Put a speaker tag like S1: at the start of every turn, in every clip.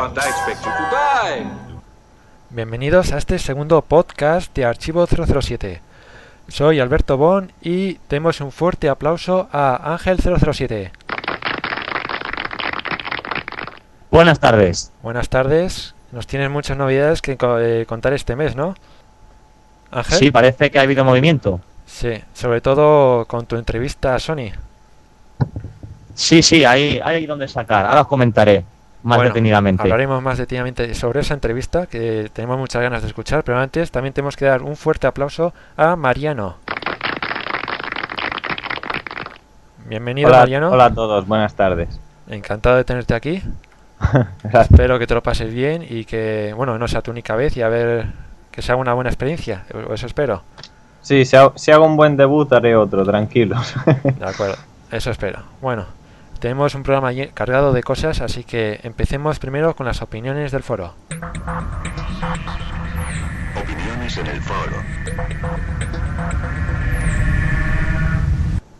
S1: No, Mr. Bond, I expect you to die.
S2: Bienvenidos a este segundo podcast de Archivo 007. Soy Alberto Bon y demos un fuerte aplauso a Ángel 007.
S3: Buenas tardes.
S2: Buenas tardes. Nos tienes muchas novedades que eh, contar este mes, ¿no? Ángel.
S3: Sí, parece que ha habido movimiento.
S2: Sí, sobre todo con tu entrevista a Sony.
S3: Sí, sí, hay, hay donde sacar. Ahora os comentaré más
S2: Bueno,
S3: detenidamente.
S2: Hablaremos más detenidamente sobre esa entrevista que tenemos muchas ganas de escuchar, pero antes también tenemos que dar un fuerte aplauso a Mariano. Bienvenido,
S4: Hola,
S2: Mariano.
S4: hola a todos, buenas tardes.
S2: Encantado de tenerte aquí. Espero que te lo pases bien y que, bueno, no sea tu única vez y a ver que sea una buena experiencia. Eso espero.
S4: Sí, si hago, si hago un buen debut haré otro, tranquilos.
S2: De acuerdo, eso espero. Bueno, tenemos un programa cargado de cosas, así que empecemos primero con las opiniones del foro.
S5: Opiniones en el foro.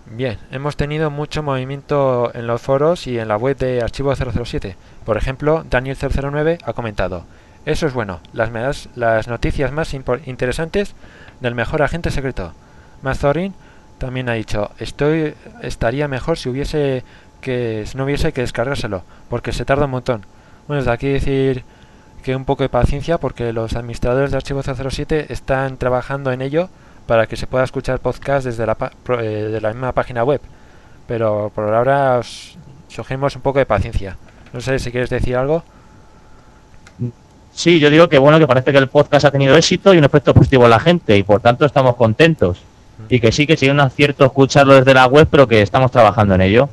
S2: Bien, hemos tenido mucho movimiento en los foros y en la web de Archivo 007. Por ejemplo, Daniel009 ha comentado, eso es bueno, las, noticias más interesantes del mejor agente secreto. Mazorin también ha dicho, estoy estaría mejor si hubiese que si no hubiese que descargárselo, porque se tarda un montón. Bueno, desde aquí decir que un poco de paciencia porque los administradores de Archivo 007 están trabajando en ello para que se pueda escuchar podcast desde la, pa- eh, de la misma página web. Pero por ahora os sugerimos un poco de paciencia. No sé si quieres decir algo.
S3: Sí, yo digo que bueno, que parece que el podcast ha tenido éxito y un efecto positivo en la gente y por tanto estamos contentos. Y que sí, que sería un acierto escucharlo desde la web, pero que estamos trabajando en ello.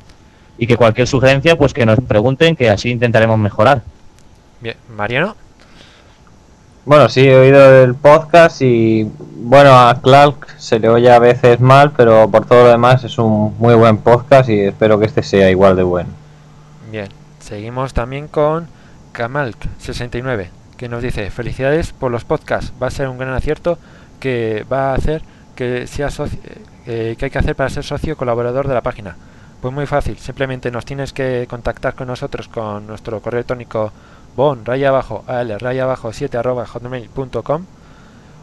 S3: Y que cualquier sugerencia, pues que nos pregunten, que así intentaremos mejorar.
S2: Bien, Mariano.
S4: bueno, sí, he oído el podcast y bueno, a Clark se le oye a veces mal, pero por todo lo demás es un muy buen podcast y espero que este sea igual de bueno.
S2: Bien, seguimos también con Kamalk69, que nos dice, felicidades por los podcasts, va a ser un gran acierto que va a hacer que sea soci- eh, que hay que hacer para ser socio colaborador de la página. Pues muy fácil, simplemente nos tienes que contactar con nosotros con nuestro correo electrónico bon raya abajo al raya abajo 7 arroba hotmail.com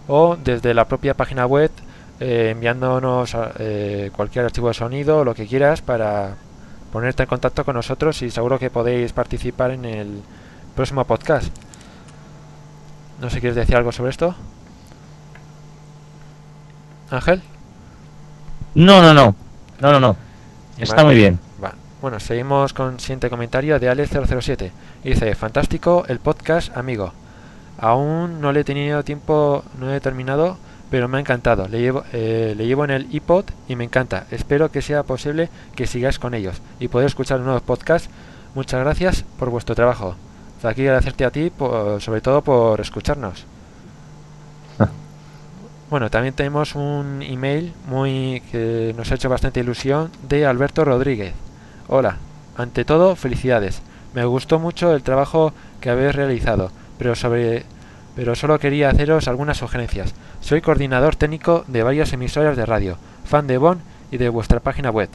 S2: o desde la propia página web eh, enviándonos eh, cualquier archivo de sonido lo que quieras para ponerte en contacto con nosotros y seguro que podéis participar en el próximo podcast. No sé, ¿quieres decir algo sobre esto? Ángel.
S3: No, no, no. No, no, no. Está
S2: Vale.
S3: muy bien.
S2: Va. Bueno, seguimos con el siguiente comentario de Alex007. Dice, fantástico el podcast, amigo. Aún no le he tenido tiempo, no he terminado, pero me ha encantado. Le llevo, eh, le llevo en el iPod y me encanta. Espero que sea posible que sigáis con ellos y poder escuchar nuevos podcasts. Muchas gracias por vuestro trabajo. De aquí agradecerte a ti, por- sobre todo por escucharnos. Bueno, también tenemos un email muy que nos ha hecho bastante ilusión de Alberto Rodríguez. Hola, ante todo, felicidades. Me gustó mucho el trabajo que habéis realizado, pero sobre pero solo quería haceros algunas sugerencias. Soy coordinador técnico de varias emisoras de radio, fan de Bon y de vuestra página web.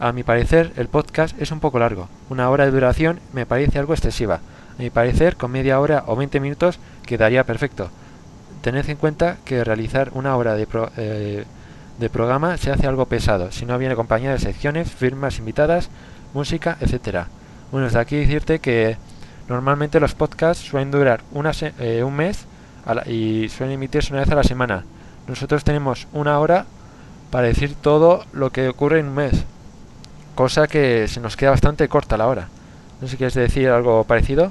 S2: A mi parecer, el podcast es un poco largo. Una hora de duración me parece algo excesiva. A mi parecer, con media hora o 20 minutos quedaría perfecto. Tened en cuenta que realizar una hora de, pro- eh, de programa se hace algo pesado, si no viene acompañada de secciones, firmas invitadas, música, etcétera. Bueno, desde aquí decirte que normalmente los podcasts suelen durar una se- eh, un mes la- y suelen emitirse una vez a la semana. Nosotros tenemos una hora para decir todo lo que ocurre en un mes, cosa que se nos queda bastante corta la hora. No sé si quieres decir algo parecido.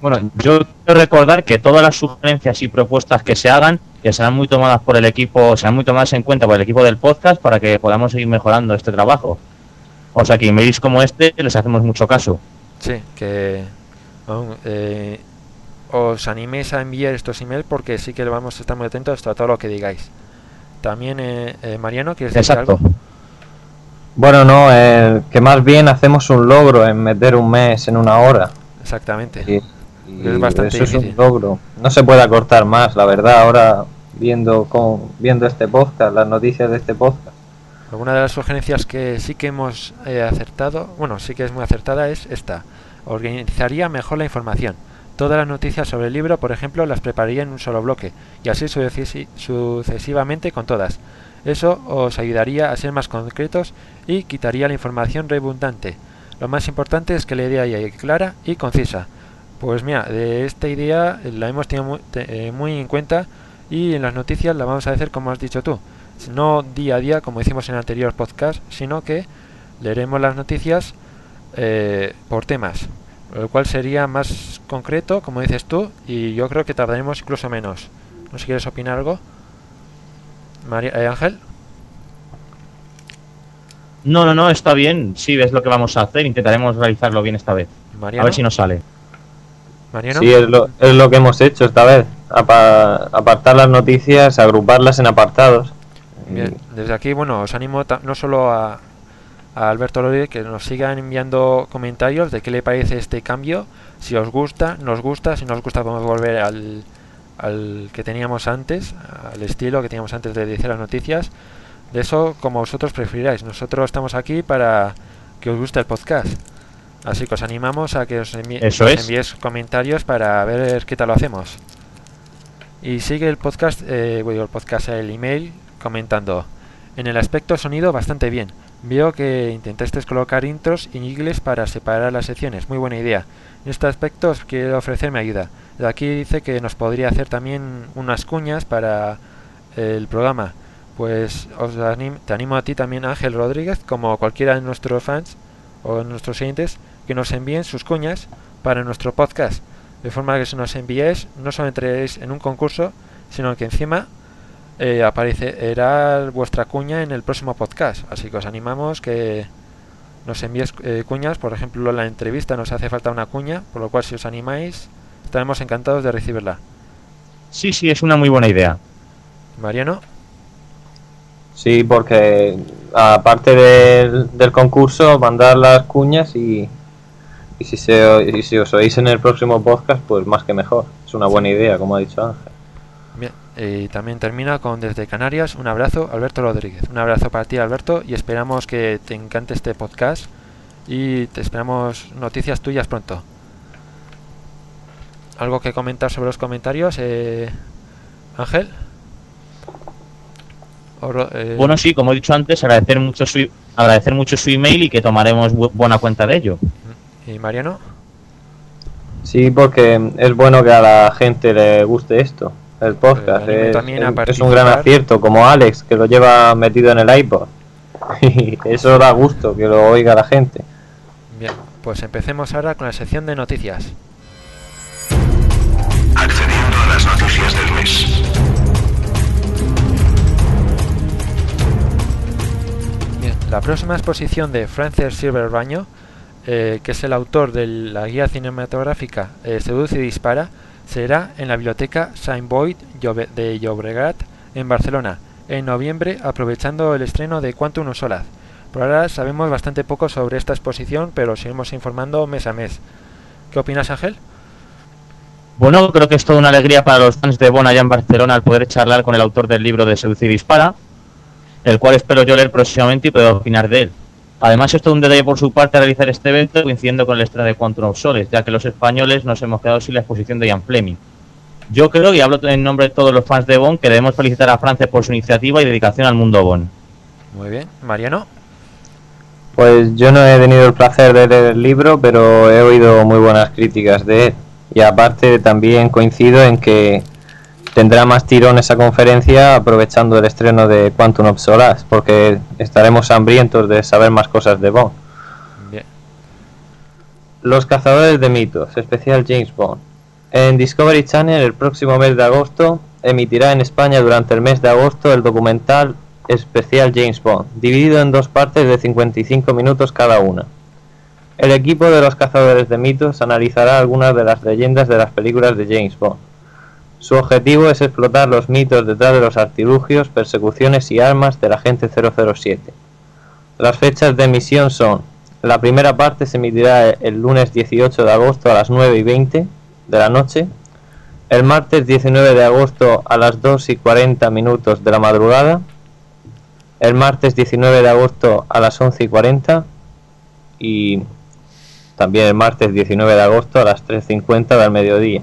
S3: Bueno, yo quiero recordar que todas las sugerencias y propuestas que se hagan que serán muy tomadas por el equipo, serán muy tomadas en cuenta por el equipo del podcast para que podamos seguir mejorando este trabajo. O sea que emails como este les hacemos mucho caso.
S2: Sí, que aún, eh, os animéis a enviar estos emails porque sí que vamos a estar muy atentos a todo lo que digáis. También, eh, eh, Mariano, ¿quieres decir
S3: Exacto.
S2: algo?
S4: Bueno, no, eh, que más bien hacemos un logro en meter un mes en una hora.
S2: Exactamente.
S4: Y, y
S2: Es bastante
S4: eso es un logro. No se puede acortar más, la verdad, ahora viendo viendo este podcast, las noticias de este podcast.
S2: Alguna de las sugerencias que sí que hemos eh, acertado, bueno, sí que es muy acertada, es esta. Organizaría mejor la información. Todas las noticias sobre el libro, por ejemplo, las prepararía en un solo bloque, y así sucesi- sucesivamente con todas. Eso os ayudaría a ser más concretos y quitaría la información redundante. Lo más importante es que la idea sea clara y concisa. Pues mira, de esta idea la hemos tenido muy, te- eh, muy en cuenta y en las noticias la vamos a hacer como has dicho tú, no día a día como hicimos en el anterior podcast, sino que leeremos las noticias eh, por temas, lo cual sería más concreto, como dices tú, y yo creo que tardaremos incluso menos. No sé si quieres opinar algo. María, eh, Ángel,
S3: No, no, no, está bien. Sí, es lo que vamos a hacer. Intentaremos realizarlo bien esta vez.
S2: Mariano,
S3: A ver si nos sale.
S2: Mariano,
S4: Sí, es lo, es lo que hemos hecho esta vez. Apa- apartar las noticias, agruparlas en apartados.
S2: Bien, desde aquí, bueno, os animo no solo a, a Alberto López que nos sigan enviando comentarios de qué le parece este cambio, si os gusta, nos gusta, si no os gusta podemos volver al, al que teníamos antes, al estilo que teníamos antes de decir las noticias. De eso, como vosotros prefiráis. Nosotros estamos aquí para que os guste el podcast. Así que os animamos a que os, envi-
S3: Eso
S2: enviéis comentarios para ver qué tal lo hacemos. Y sigue el podcast, eh, el podcast, el email, comentando. En el aspecto sonido, bastante bien. Veo que intentaste colocar intros y jingles para separar las secciones. Muy buena idea. En este aspecto os quiero ofrecerme ayuda. De aquí dice que nos podría hacer también unas cuñas para el programa. Pues os anim- te animo a ti también, Ángel Rodríguez, como cualquiera de nuestros fans o de nuestros oyentes, que nos envíen sus cuñas para nuestro podcast. De forma que si nos enviáis, no solo entraréis en un concurso, sino que encima eh, aparecerá vuestra cuña en el próximo podcast. Así que os animamos que nos envíes eh, cuñas. Por ejemplo, en la entrevista nos hace falta una cuña, por lo cual si os animáis, estaremos encantados de recibirla.
S3: Sí, sí, es una muy buena idea.
S2: Mariano,
S4: Sí, porque aparte del, del concurso, mandar las cuñas y, y, si se, y si os oís en el próximo podcast, pues más que mejor. Es una buena idea, como ha dicho Ángel.
S2: bien, y también termina con desde Canarias un abrazo, Alberto Rodríguez. Un abrazo para ti, Alberto, y esperamos que te encante este podcast y te esperamos noticias tuyas pronto. ¿Algo que comentar sobre los comentarios, eh, Ángel? Eh,
S3: Bueno, sí, como he dicho antes, agradecer mucho su, agradecer mucho su email y que tomaremos bu- buena cuenta de ello.
S2: ¿Y Mariano?
S4: Sí, porque es bueno que a la gente le guste esto, el podcast.
S2: anime
S4: Es,
S2: también a
S4: es- es un gran acierto, como Alex, que lo lleva metido en el iPod. Y eso da gusto, que lo oiga la gente.
S2: Bien, pues empecemos ahora con la sección de noticias.
S5: Accediendo a las noticias del mes.
S2: Bien, la próxima exposición de Francis Silverbaño, eh, que es el autor de la guía cinematográfica eh, Seduce y Dispara, será en la biblioteca Saint Boyd de Llobregat en Barcelona en noviembre, aprovechando el estreno de Quantum of Solace. Por ahora sabemos bastante poco sobre esta exposición, pero seguimos informando mes a mes. ¿Qué opinas, Ángel?
S3: Bueno, creo que es toda una alegría para los fans de Bon allá en Barcelona al poder charlar con el autor del libro de Seducir y Dispara, el cual espero yo leer próximamente y poder opinar de él. Además, es todo un detalle por su parte realizar este evento coincidiendo con el estreno de Quantum of Solace, ya que los españoles nos hemos quedado sin la exposición de Ian Fleming. Yo creo, y hablo en nombre de todos los fans de Bon, que debemos felicitar a Francia por su iniciativa y dedicación al mundo Bon.
S2: Muy bien. Mariano.
S4: Pues yo no he tenido el placer de leer el libro, pero he oído muy buenas críticas de él. Y aparte también coincido en que tendrá más tirón esa conferencia aprovechando el estreno de Quantum of Solace, porque estaremos hambrientos de saber más cosas de Bond.
S2: Bien.
S4: Los cazadores de mitos, especial James Bond. En Discovery Channel el próximo mes de agosto emitirá en España durante el mes de agosto el documental especial James Bond, dividido en dos partes de 55 minutos cada una. El equipo de los cazadores de mitos analizará algunas de las leyendas de las películas de James Bond. Su objetivo es explotar los mitos detrás de los artilugios, persecuciones y armas del agente 007. Las fechas de emisión son, la primera parte se emitirá el lunes 18 de agosto a las 9 y 20 de la noche, el martes 19 de agosto a las 2 y 40 minutos de la madrugada, el martes 19 de agosto a las 11 y 40 y también el martes 19 de agosto a las 3.50 del mediodía.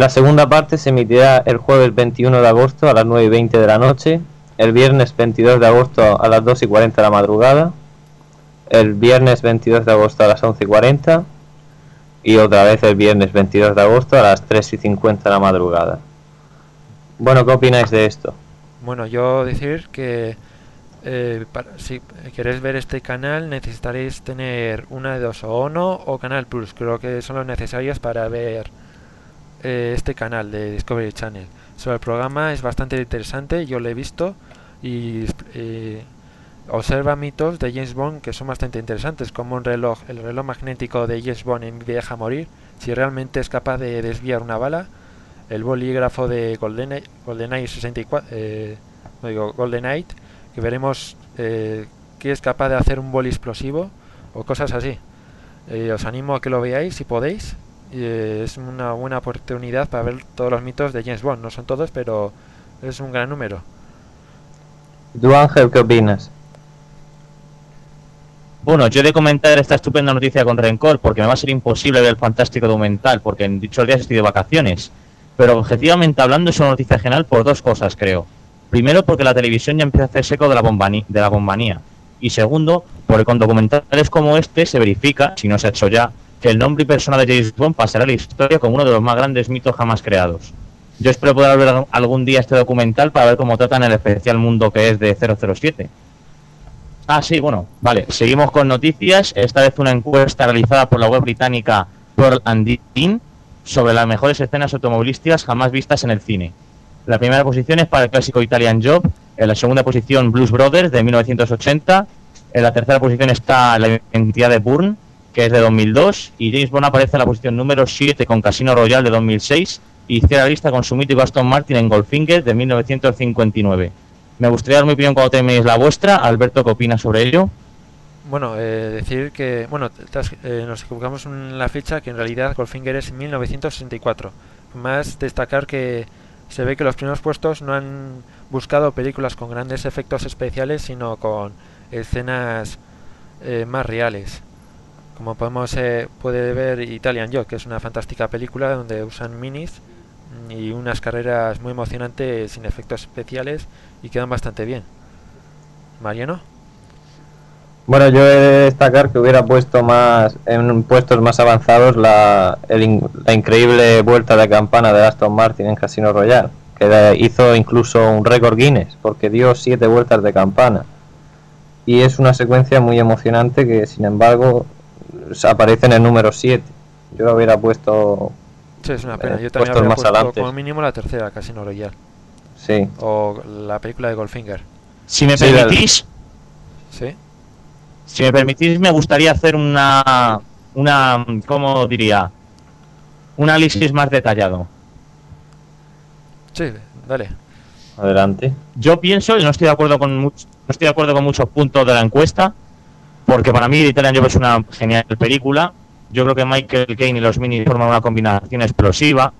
S4: La segunda parte se emitirá el jueves 21 de agosto a las 9 y 20 de la noche, el viernes 22 de agosto a las 2 y 40 de la madrugada, el viernes 22 de agosto a las 11 y 40 y otra vez el viernes 22 de agosto a las 3 y 50 de la madrugada. Bueno, ¿qué opináis de esto?
S2: Bueno, yo decir que eh, para- si queréis ver este canal necesitaréis tener una de dos, o ONO o Canal Plus. Creo que son los necesarios para ver eh, este canal de Discovery Channel. Sobre el programa es bastante interesante, yo lo he visto y eh, observa mitos de James Bond que son bastante interesantes, como un reloj, el reloj magnético de James Bond en Viaja a morir, si realmente es capaz de desviar una bala, el bolígrafo de GoldenEye, GoldenEye 64, eh, no digo GoldenEye, que veremos eh, que es capaz de hacer un boli explosivo o cosas así. Os animo a que lo veáis si podéis. Y, es una buena oportunidad para ver todos los mitos de James Bond. No son todos, pero es un gran número.
S4: ¿Tú Ángel qué opinas?
S3: Bueno, yo he de comentar esta estupenda noticia con rencor porque me va a ser imposible ver el fantástico documental porque en dichos días estoy de vacaciones. Pero objetivamente hablando es una noticia general por dos cosas, creo. Primero, porque la televisión ya empieza a hacer seco de la, bombani- de la bombanía. Y segundo, porque con documentales como este se verifica, si no se ha hecho ya, que el nombre y persona de James Bond pasará a la historia como uno de los más grandes mitos jamás creados. Yo espero poder ver algún día este documental para ver cómo tratan el especial mundo que es de 007. Ah, sí, bueno, vale. Seguimos con noticias. Esta vez una encuesta realizada por la web británica Pearl and Dean sobre las mejores escenas automovilísticas jamás vistas en el cine. La primera posición es para el clásico Italian Job. En la segunda posición Blues Brothers de 1980. En la tercera posición está la identidad de Bourne, que es de 2002. Y James Bond aparece en la posición número 7 con Casino Royale de 2006. Y cierra la lista con su mítico Aston Martin en Goldfinger de 1959. Me gustaría dar mi opinión cuando terminéis la vuestra. Alberto, ¿qué opinas sobre ello?
S2: Bueno, eh, decir que bueno, te has- eh, nos equivocamos en la fecha, que en realidad Goldfinger es 1964. Más destacar que se ve que los primeros puestos no han buscado películas con grandes efectos especiales, sino con escenas eh, más reales. Como podemos eh, puede ver Italian Job, que es una fantástica película donde usan minis mm, y unas carreras muy emocionantes sin efectos especiales y quedan bastante bien. Mariano.
S4: Bueno, yo he de destacar que hubiera puesto más en puestos más avanzados la, el la increíble vuelta de campana de Aston Martin en Casino Royale, que hizo incluso un récord Guinness, porque dio siete vueltas de campana. Y es una secuencia muy emocionante que, sin embargo, aparece en el número 7. Yo lo hubiera puesto,
S2: Sí, es una pena.
S4: Eh,
S2: Yo también habría
S4: más
S2: puesto
S4: adelante.
S2: como mínimo la tercera, Casino Royale.
S4: sí.
S2: O la película de Goldfinger.
S3: Si me
S4: Sí,
S3: permitís,
S2: ¿Sí?
S3: si me permitís, me gustaría hacer una, una, ¿cómo diría? Un análisis más detallado.
S2: Sí, dale.
S4: Adelante.
S3: Yo pienso, y no estoy de acuerdo con much- no estoy de acuerdo con muchos puntos de la encuesta, porque para mí Italian Job es una genial película. Yo creo que Michael Caine y los Minis forman una combinación explosiva,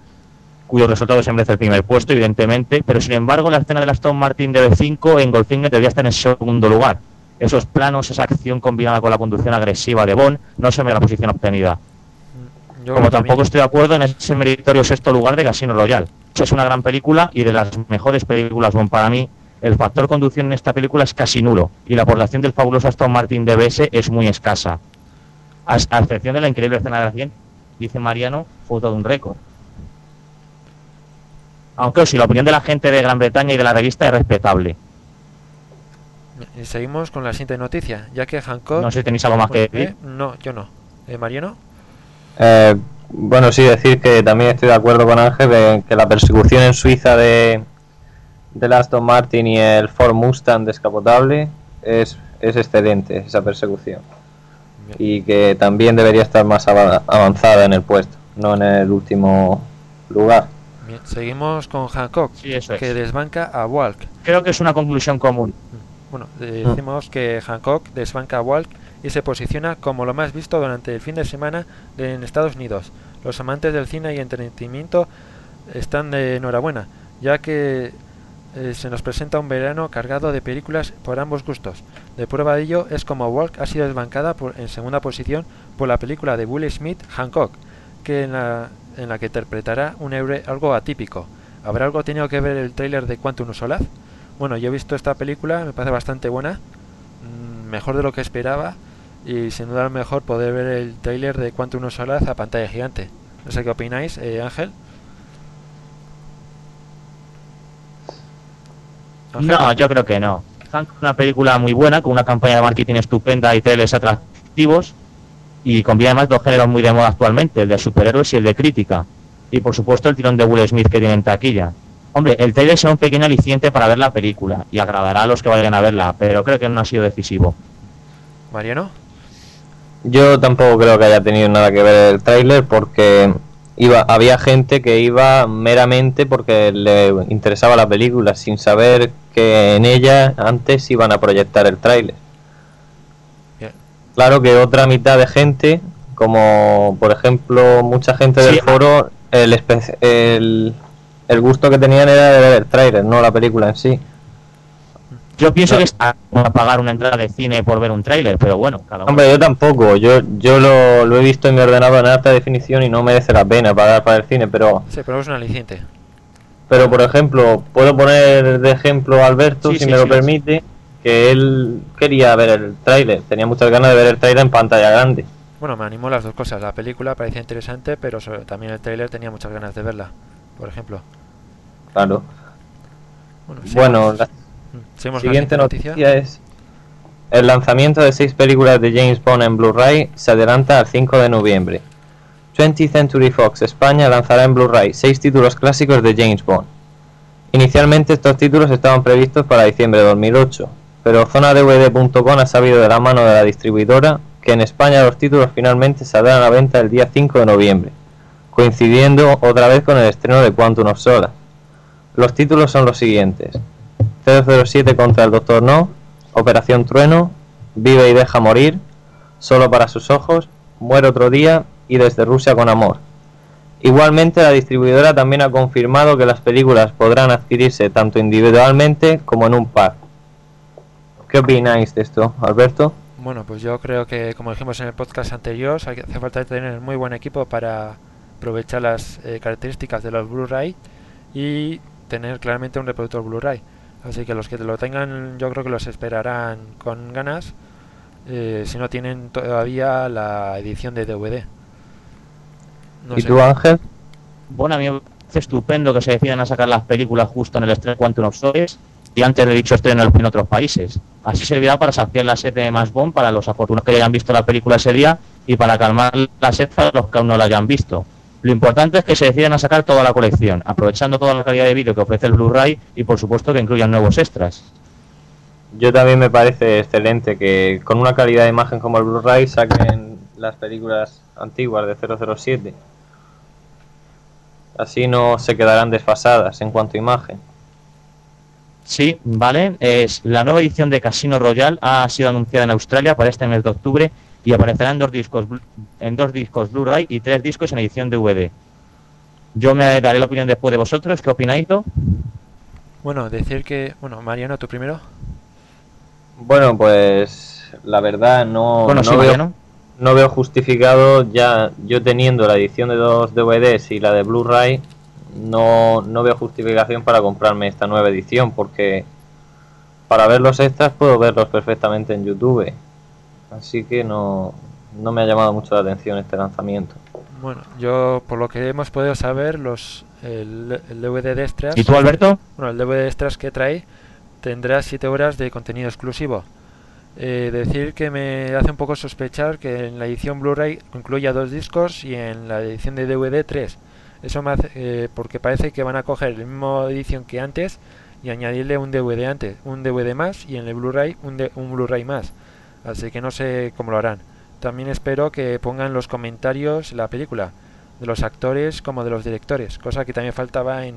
S3: cuyo resultado se merece el primer puesto, evidentemente, pero sin embargo la escena de Aston Martin de B5 en Goldfinger debería estar en segundo lugar. Esos planos, esa acción combinada con la conducción agresiva de Bond, no se me la posición obtenida.
S2: Mm, Yo
S3: Como tampoco
S2: también-
S3: estoy de acuerdo en ese meritorio sexto lugar de Casino Royale. Es una gran película y de las mejores películas. Bueno, para mí, el factor conducción en esta película es casi nulo y la aportación del fabuloso Aston Martin DBS es muy escasa. A, a excepción de la increíble escena de la 100, dice Mariano, fue todo un récord. Aunque si la opinión de la gente de Gran Bretaña y de la revista es respetable.
S2: Y seguimos con la siguiente noticia, ya que Hancock...
S3: No sé si tenéis algo más que
S2: Eh,
S3: decir.
S2: no, yo no. Eh, ¿Mariano?
S4: Eh, bueno, sí, decir que también estoy de acuerdo con Ángel en que la persecución en Suiza de del Aston Martin y el Ford Mustang descapotable es, es excelente esa persecución y que también debería estar más ava- avanzada en el puesto, no en el último lugar.
S2: Bien, seguimos con Hancock,
S3: Sí, eso es.
S2: que desbanca a Walk.
S3: Creo que es una conclusión común.
S2: Bueno, eh, decimos que Hancock desbanca a Walk y se posiciona como lo más visto durante el fin de semana en Estados Unidos. Los amantes del cine y entretenimiento están de enhorabuena, ya que eh, se nos presenta un verano cargado de películas por ambos gustos. De prueba de ello es como Walk ha sido desbancada por- en segunda posición por la película de Will Smith, Hancock, que en la, en la que interpretará un héroe algo atípico. ¿Habrá algo tenido que ver el tráiler de Quantum of Solace? Bueno, yo he visto esta película, me parece bastante buena, mm, mejor de lo que esperaba y sin duda mejor poder ver el tráiler de Quantum of Solace a pantalla gigante. No sé qué opináis, eh, Ángel.
S3: No, yo creo que no. Hancock es una película muy buena, con una campaña de marketing estupenda y trailers atractivos, y combina además dos géneros muy de moda actualmente, el de superhéroes y el de crítica. Y por supuesto el tirón de Will Smith que tiene en taquilla. Hombre, el trailer será un pequeño aliciente para ver la película, y agradará a los que vayan a verla, pero creo que no ha sido decisivo.
S2: Mariano.
S4: Yo tampoco creo que haya tenido nada que ver el tráiler porque iba, había gente que iba meramente porque le interesaba la película, sin saber que en ella antes iban a proyectar el tráiler. Claro que otra mitad de gente, como por ejemplo mucha gente del
S3: Sí.
S4: foro, el, el gusto que tenían era de ver el tráiler, no la película en sí.
S3: Yo pienso
S4: No.
S3: que está a pagar una entrada de cine por ver un tráiler, pero bueno, cada uno.
S4: Hombre, yo tampoco. Yo, yo lo, lo he visto en mi ordenador en alta definición y no merece la pena pagar para el cine. Pero,
S2: Sí, pero es un aliciente.
S4: pero por ejemplo, puedo poner de ejemplo a Alberto,
S3: Sí,
S4: si
S3: sí,
S4: me lo
S3: sí.
S4: permite, que él quería ver el tráiler. Tenía muchas ganas de ver el tráiler en pantalla grande.
S2: Bueno, me animó las dos cosas. La película parecía interesante, pero sobre- también el tráiler tenía muchas ganas de verla, por ejemplo.
S4: Claro.
S2: Bueno,
S4: Bueno,
S2: seguimos
S4: siguiente
S2: la
S4: noticia es... El lanzamiento de seis películas de James Bond en Blu-ray se adelanta al 5 de noviembre. 20th Century Fox España lanzará en Blu-ray seis títulos clásicos de James Bond. Inicialmente estos títulos estaban previstos para diciembre de 2008, pero zonadvd.com ha sabido de la mano de la distribuidora que en España los títulos finalmente saldrán a la venta el día 5 de noviembre, coincidiendo otra vez con el estreno de Quantum of Solace. Los títulos son los siguientes: 007 contra el Doctor No, Operación Trueno, Vive y deja morir, Solo para sus ojos, Muere otro día y Desde Rusia con amor. Igualmente, la distribuidora también ha confirmado que las películas podrán adquirirse tanto individualmente como en un pack. ¿Qué opináis de esto, Alberto?
S2: Bueno, pues yo creo que, como dijimos en el podcast anterior, hace falta tener muy buen equipo para aprovechar las eh, características de los Blu-ray y tener claramente un reproductor Blu-ray. Así que los que lo tengan, yo creo que los esperarán con ganas, eh, si no tienen todavía la edición de DVD. No
S4: ¿Y
S2: sé.
S4: tú, Ángel?
S3: Bueno, a mí me parece estupendo que se decidan a sacar las películas justo en el estreno de Quantum of Solace y antes de dicho estreno en otros países. Así servirá para saciar la sed de más Bond para los afortunados que hayan visto la película ese día y para calmar la sed para los que aún no la hayan visto. Lo importante es que se decidan a sacar toda la colección, aprovechando toda la calidad de vídeo que ofrece el Blu-ray y por supuesto que incluyan nuevos extras.
S4: Yo también me parece excelente que con una calidad de imagen como el Blu-ray saquen las películas antiguas de 007. Así no se quedarán desfasadas en cuanto a imagen.
S3: Sí, vale. Es, la nueva edición de Casino Royale ha sido anunciada en Australia para este mes de octubre y aparecerá en dos discos en dos discos Blu-ray y tres discos en edición DVD. Yo me daré la opinión después de vosotros. ¿Qué opináis? ¿no?
S2: Bueno, decir que... Bueno, Mariano, tú primero.
S4: Bueno, pues la verdad no,
S3: bueno,
S4: no,
S3: sí,
S4: veo, no veo justificado ya yo teniendo la edición de dos DVDs y la de Blu-ray no, no veo justificación para comprarme esta nueva edición porque para ver los extras puedo verlos perfectamente en YouTube. Así que no, no me ha llamado mucho la atención este lanzamiento.
S2: Bueno, yo por lo que hemos podido saber, los el, el DVD de extras...
S3: ¿Y tú, Alberto?
S2: Bueno, el DVD extras que trae tendrá 7 horas de contenido exclusivo. Eh, decir que me hace un poco sospechar que en la edición Blu-ray incluya dos discos y en la edición de DVD tres. Eso me hace, eh, porque parece que van a coger la misma edición que antes y añadirle un DVD antes, un DVD más y en el Blu-ray un, de- un Blu-ray más. Así que no sé cómo lo harán. También espero que pongan los comentarios la película, de los actores como de los directores, cosa que también faltaba en,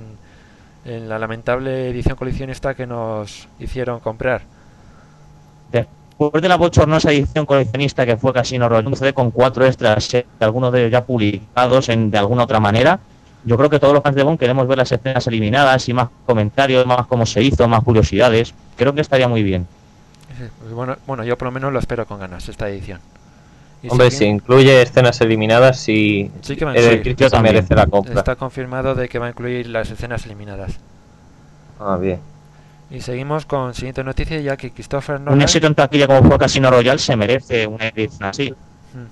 S2: en la lamentable edición coleccionista que nos hicieron comprar.
S3: Después de la bochornosa edición coleccionista que fue Casino Royale, con cuatro extras, eh, algunos de ellos ya publicados en, de alguna otra manera, yo creo que todos los fans de Bond queremos ver las escenas eliminadas y más comentarios, más cómo se hizo, más curiosidades. Creo que estaría muy bien.
S2: Pues bueno, bueno, yo por lo menos lo espero con ganas esta edición.
S4: Y Hombre, si incluye escenas eliminadas, sí, sí que
S2: el merece la compra. Está confirmado de que va a incluir las escenas eliminadas.
S4: Ah, bien.
S2: Y seguimos con siguiente noticia, ya que Christopher Nolan...
S3: Un éxito en taquilla como fue Casino Royale se merece una edición así.
S2: Hmm.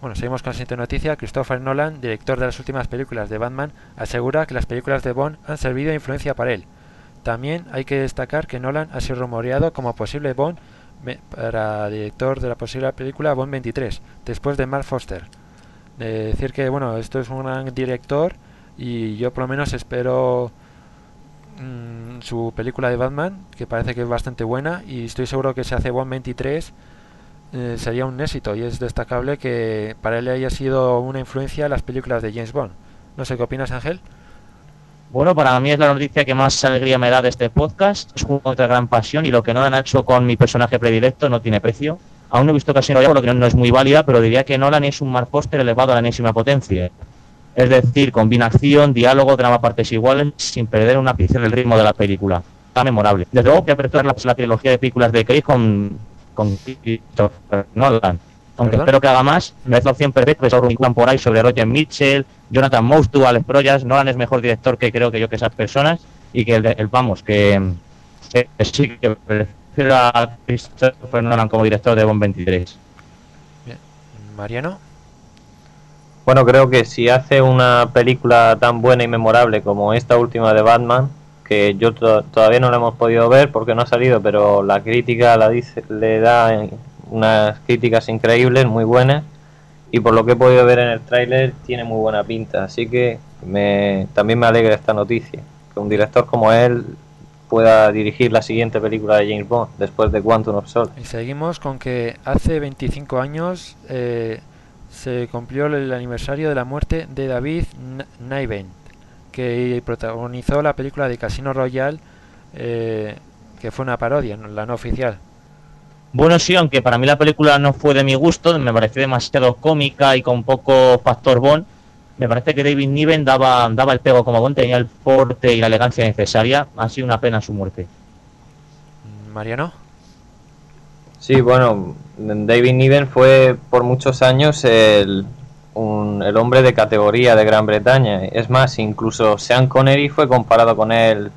S2: Bueno, seguimos con la siguiente noticia. Christopher Nolan, director de las últimas películas de Batman, asegura que las películas de Bond han servido de influencia para él. También hay que destacar que Nolan ha sido rumoreado como posible Bond para director de la posible película Bond 23, después de Mark Foster. De decir que, bueno, esto es un gran director y yo por lo menos espero mm, su película de Batman, que parece que es bastante buena y estoy seguro que si hace Bond 23 eh, sería un éxito y es destacable que para él haya sido una influencia las películas de James Bond. No sé qué opinas, Ángel.
S3: Bueno, para mí es la noticia que más alegría me da de este podcast. Es un otra gran pasión y lo que no han hecho con mi personaje predilecto no tiene precio. Aún no he visto casi por lo que no, es muy válida, pero diría que Nolan es un Mark Foster elevado a la enésima potencia. Es decir, combina acción, diálogo, drama partes iguales, sin perder una ápice del ritmo de la película. Está memorable. Desde luego voy a aperturar la, la, trilogía de películas de Craig con, con Nolan aunque espero que haga más, no es la opción perfecta, es un por ahí sobre Roger Mitchell, Jonathan Mostu, Alex Proyas, Nolan es mejor director que creo que yo que esas personas, y que el, vamos, que, sí, que prefiero a Christopher Nolan como director de Bond 23.
S2: Bien. Mariano.
S4: Bueno, creo que si hace una película tan buena y memorable como esta última de Batman, que yo todavía no la hemos podido ver porque no ha salido, pero la crítica la dice, le da unas críticas increíbles, muy buenas, y por lo que he podido ver en el tráiler tiene muy buena pinta, así que me, también me alegra esta noticia, que un director como él pueda dirigir la siguiente película de James Bond después de Quantum of Solace.
S2: Y seguimos con que hace 25 años eh, se cumplió el aniversario de la muerte de David Niven, que protagonizó la película de Casino Royale, eh, que fue una parodia, la no oficial.
S3: Bueno, sí, aunque para mí la película no fue de mi gusto, me pareció demasiado cómica y con poco factor Bond. Me parece que David Niven daba, daba el pego como Bond, tenía el porte y la elegancia necesaria. Ha sido una pena su muerte.
S2: Mariano.
S4: Sí, bueno, David Niven fue por muchos años el, el hombre de categoría de Gran Bretaña. Es más, incluso Sean Connery fue comparado con él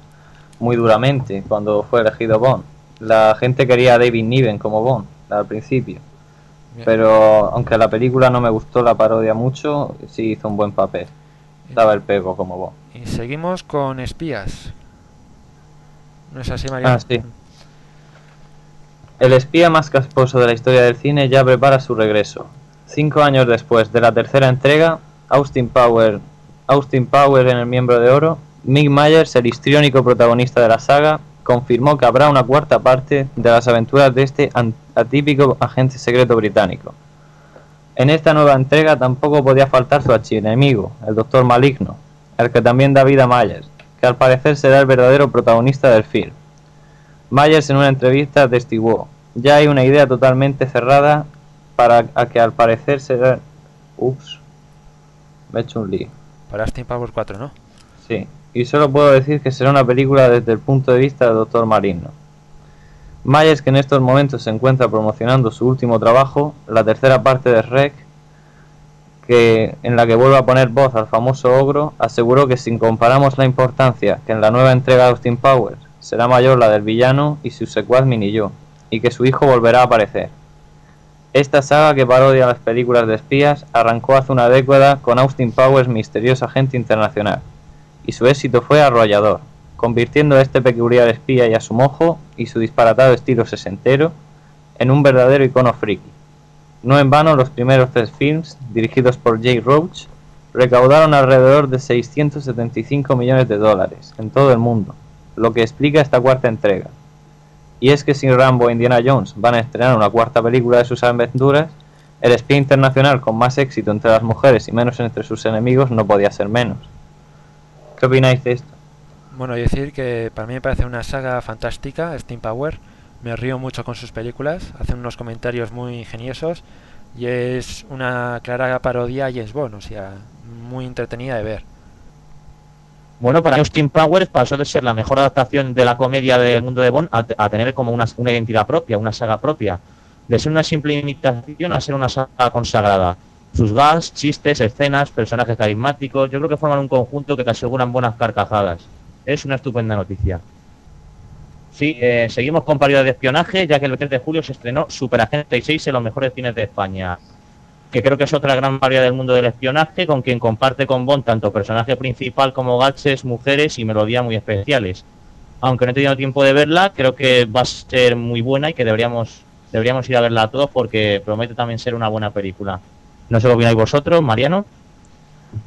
S4: muy duramente cuando fue elegido Bond la gente quería a David Niven como Bond al principio. Pero aunque la película no me gustó la parodia mucho, sí hizo un buen papel. Daba el pego como Bond.
S2: Y seguimos con espías. ¿No es así, María?
S4: Ah, sí. El espía más casposo de la historia del cine ya prepara su regreso. Cinco años después de la tercera entrega, Austin Power, Austin Power en el miembro de oro, Mick Myers, el histriónico protagonista de la saga, confirmó que habrá una cuarta parte de las aventuras de este atípico agente secreto británico. En esta nueva entrega tampoco podía faltar su archienemigo, el Doctor Maligno, el que también da vida a Myers, que al parecer será el verdadero protagonista del film. Myers en una entrevista atestiguó, ya hay una idea totalmente cerrada para que al parecer será... Ups, me he hecho un lío.
S2: Para Steam Power 4, ¿no?
S4: Sí y solo puedo decir que será una película desde el punto de vista del Dr. Marino. Myers, que en estos momentos se encuentra promocionando su último trabajo, la tercera parte de Rec, que, en la que vuelve a poner voz al famoso ogro, aseguró que si comparamos la importancia que en la nueva entrega de Austin Powers será mayor la del villano y su secuaz Mini Yo, y que su hijo volverá a aparecer. Esta saga que parodia las películas de espías arrancó hace una década con Austin Powers misterioso agente internacional y su éxito fue arrollador, convirtiendo a este peculiar espía y a su mojo y su disparatado estilo sesentero en un verdadero icono friki. No en vano los primeros tres films, dirigidos por Jay Roach, recaudaron alrededor de 675 millones de dólares en todo el mundo, lo que explica esta cuarta entrega. Y es que si Rambo e Indiana Jones van a estrenar una cuarta película de sus aventuras, El espía internacional con más éxito entre las mujeres y menos entre sus enemigos no podía ser menos. ¿Qué opináis de esto?
S2: Bueno, decir que para mí me parece una saga fantástica, Steam Power. Me río mucho con sus películas, hacen unos comentarios muy ingeniosos y es una clara parodia a James Bond, o sea, muy entretenida de ver.
S3: Bueno, para mí Austin Powers pasó de ser la mejor adaptación de la comedia del mundo de Bond a, a tener como una, una, identidad propia, una saga propia. De ser una simple imitación a ser una saga consagrada. Sus gas, chistes, escenas, personajes carismáticos, yo creo que forman un conjunto que te aseguran buenas carcajadas. Es una estupenda noticia. Sí, eh, seguimos con paridad de espionaje, ya que el 3 de julio se estrenó Super Agente 6 en los mejores cines de España que creo que es otra gran variedad del mundo del espionaje, con quien comparte con Bond tanto personaje principal como gaches, mujeres y melodías muy especiales. Aunque no he tenido tiempo de verla, creo que va a ser muy buena y que deberíamos, deberíamos ir a verla a todos porque promete también ser una buena película. No sé qué opináis vosotros, Mariano.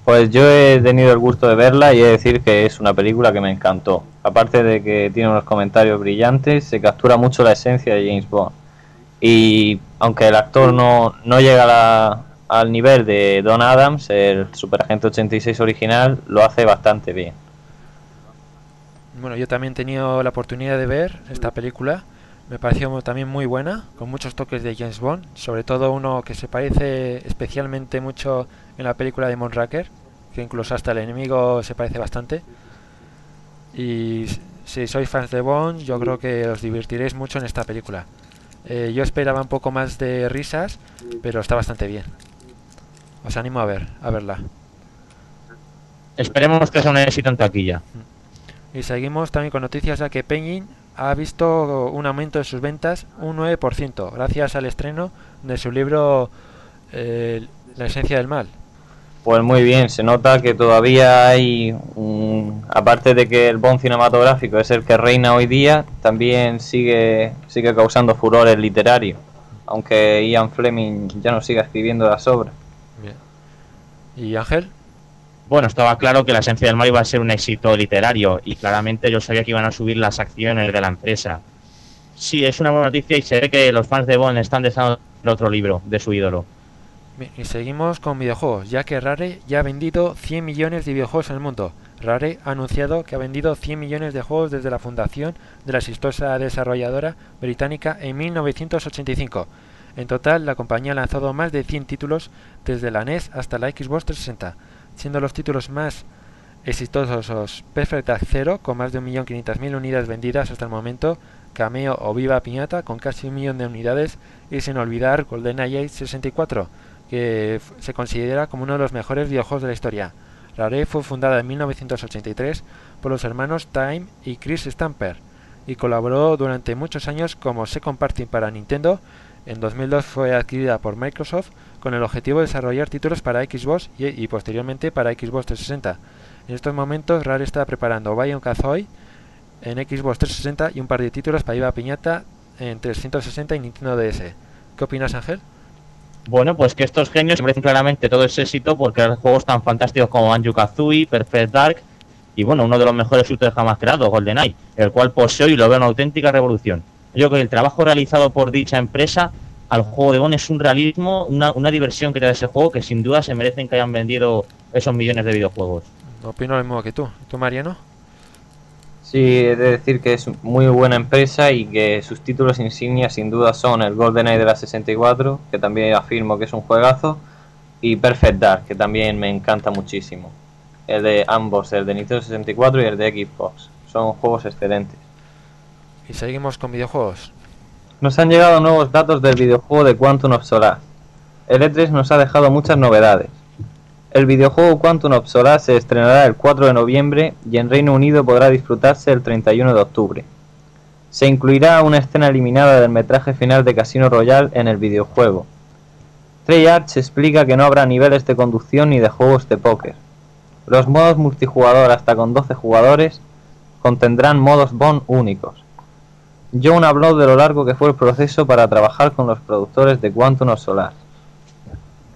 S4: Pues yo he tenido el gusto de verla y he de decir que es una película que me encantó. Aparte de que tiene unos comentarios brillantes, se captura mucho la esencia de James Bond y aunque el actor no, no llega la, al nivel de Don Adams, el Superagente 86 original lo hace bastante bien.
S2: Bueno, yo también he tenido la oportunidad de ver esta película. Me pareció también muy buena, con muchos toques de James Bond, sobre todo uno que se parece especialmente mucho en la película de Monraker, que incluso hasta el enemigo se parece bastante. Y si sois fans de Bond, yo creo que os divertiréis mucho en esta película. Eh, yo esperaba un poco más de risas, pero está bastante bien. Os animo a ver, a verla.
S3: Esperemos que sea un éxito en taquilla.
S2: Y seguimos también con noticias ya que Penguin ha visto un aumento de sus ventas un 9% gracias al estreno de su libro eh, La esencia del mal.
S4: Pues muy bien, se nota que todavía hay, un, aparte de que el Bond cinematográfico es el que reina hoy día, también sigue, sigue causando furores literarios, aunque Ian Fleming ya no siga escribiendo las obras.
S2: Bien. ¿Y Ángel?
S3: Bueno, estaba claro que la esencia del mal iba a ser un éxito literario y claramente yo sabía que iban a subir las acciones de la empresa. Sí, es una buena noticia y se ve que los fans de Bond están deseando otro libro de su ídolo.
S2: Y seguimos con videojuegos, ya que Rare ya ha vendido 100 millones de videojuegos en el mundo. Rare ha anunciado que ha vendido 100 millones de juegos desde la fundación de la exitosa desarrolladora británica en 1985. En total, la compañía ha lanzado más de 100 títulos desde la NES hasta la Xbox 360, siendo los títulos más exitosos Perfect Dark Zero, con más de 1.500.000 unidades vendidas hasta el momento, Cameo o Viva Piñata, con casi un millón de unidades, y sin olvidar GoldenEye 64, que se considera como uno de los mejores videojuegos de la historia. Rare fue fundada en 1983 por los hermanos Time y Chris Stamper y colaboró durante muchos años como Second Party para Nintendo. En 2002 fue adquirida por Microsoft con el objetivo de desarrollar títulos para Xbox y, y posteriormente para Xbox 360. En estos momentos Rare está preparando Bion Kazooie en Xbox 360 y un par de títulos para Iba Piñata en 360 y Nintendo DS. ¿Qué opinas, Ángel?
S3: Bueno, pues que estos genios merecen claramente todo ese éxito porque crear juegos tan fantásticos como Banjo Kazooie, Perfect Dark y bueno, uno de los mejores shooters jamás creados, GoldenEye, el cual poseo y lo veo una auténtica revolución. Yo creo que el trabajo realizado por dicha empresa al juego de Bond es un realismo, una, una diversión que te da ese juego que sin duda se merecen que hayan vendido esos millones de videojuegos.
S2: Opino lo mismo que tú. ¿Tú, Mariano?
S4: Sí, he de decir que es muy buena empresa y que sus títulos insignia sin duda son el GoldenEye de la 64, que también afirmo que es un juegazo, y Perfect Dark, que también me encanta muchísimo. El de ambos, el de Nintendo 64 y el de Xbox. Son juegos excelentes.
S2: Y seguimos con videojuegos.
S4: Nos han llegado nuevos datos del videojuego de Quantum of Solace. El E3 nos ha dejado muchas novedades. El videojuego Quantum of Solace se estrenará el 4 de noviembre y en Reino Unido podrá disfrutarse el 31 de octubre. Se incluirá una escena eliminada del metraje final de Casino Royale en el videojuego. Treyarch explica que no habrá niveles de conducción ni de juegos de póker. Los modos multijugador hasta con 12 jugadores contendrán modos Bond únicos. John habló de lo largo que fue el proceso para trabajar con los productores de Quantum of Solace.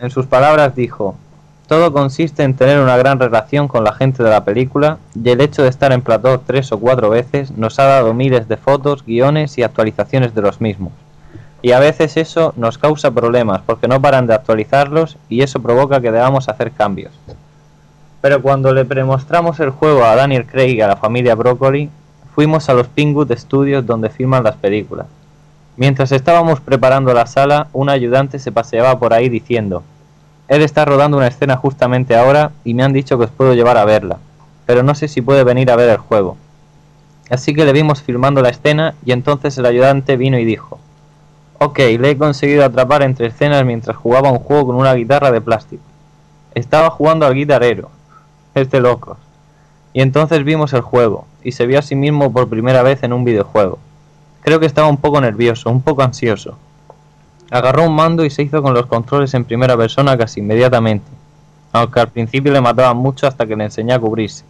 S4: En sus palabras dijo, todo consiste en tener una gran relación con la gente de la película y el hecho de estar en plató tres o cuatro veces nos ha dado miles de fotos, guiones y actualizaciones de los mismos. Y a veces eso nos causa problemas porque no paran de actualizarlos y eso provoca que debamos hacer cambios. Pero cuando le premostramos el juego a Daniel Craig y a la familia Broccoli, fuimos a los Pinkwood Studios donde filman las películas. Mientras estábamos preparando la sala, un ayudante se paseaba por ahí diciendo, él está rodando una escena justamente ahora y me han dicho que os puedo llevar a verla, pero no sé si puede venir a ver el juego. Así que le vimos filmando la escena y entonces el ayudante vino y dijo, Ok, le he conseguido atrapar entre escenas mientras jugaba un juego con una guitarra de plástico. Estaba jugando al guitarrero. Es de locos. Y entonces vimos el juego, y se vio a sí mismo por primera vez en un videojuego. Creo que estaba un poco nervioso, un poco ansioso. Agarró un mando y se hizo con los controles en primera persona casi inmediatamente, aunque al principio le mataban mucho hasta que le enseñé a cubrirse.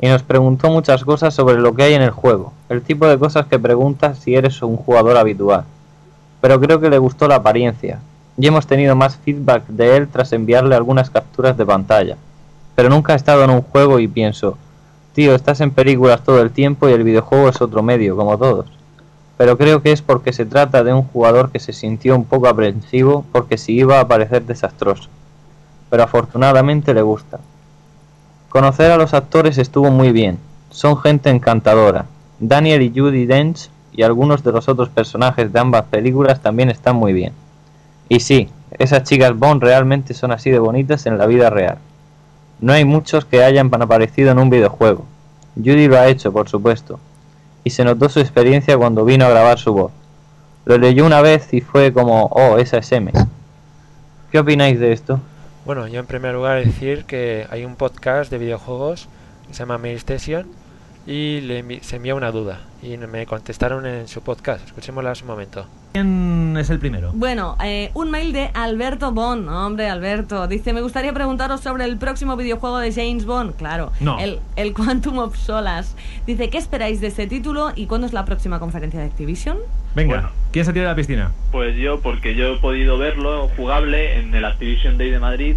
S4: Y nos preguntó muchas cosas sobre lo que hay en el juego, el tipo de cosas que preguntas si eres un jugador habitual. Pero creo que le gustó la apariencia, y hemos tenido más feedback de él tras enviarle algunas capturas de pantalla. Pero nunca he estado en un juego y pienso, tío, estás en películas todo el tiempo y el videojuego es otro medio, como todos pero creo que es porque se trata de un jugador que se sintió un poco aprensivo porque si iba a parecer desastroso, pero afortunadamente le gusta. Conocer a los actores estuvo muy bien, son gente encantadora. Daniel y Judy Dench y algunos de los otros personajes de ambas películas también están muy bien. Y sí, esas chicas Bond realmente son así de bonitas en la vida real. No hay muchos que hayan aparecido en un videojuego. Judy lo ha hecho, por supuesto, y se notó su experiencia cuando vino a grabar su voz. Lo leyó una vez y fue como, oh, esa es M. ¿Qué opináis de esto?
S2: Bueno, yo en primer lugar decir que hay un podcast de videojuegos que se llama Mail Station y le se envió una duda y me contestaron en su podcast. Escuchémosla un momento.
S6: ¿Quién es el primero?
S7: Bueno, eh, un mail de Alberto Bond. Hombre, Alberto. Dice, me gustaría preguntaros sobre el próximo videojuego de James Bond. Claro,
S6: no.
S7: el, el Quantum of Solas. Dice, ¿qué esperáis de este título y cuándo es la próxima conferencia de Activision?
S6: Venga,
S8: Bueno.
S6: ¿quién se tira de la piscina?
S8: Pues yo, porque yo he podido verlo jugable en el Activision Day de Madrid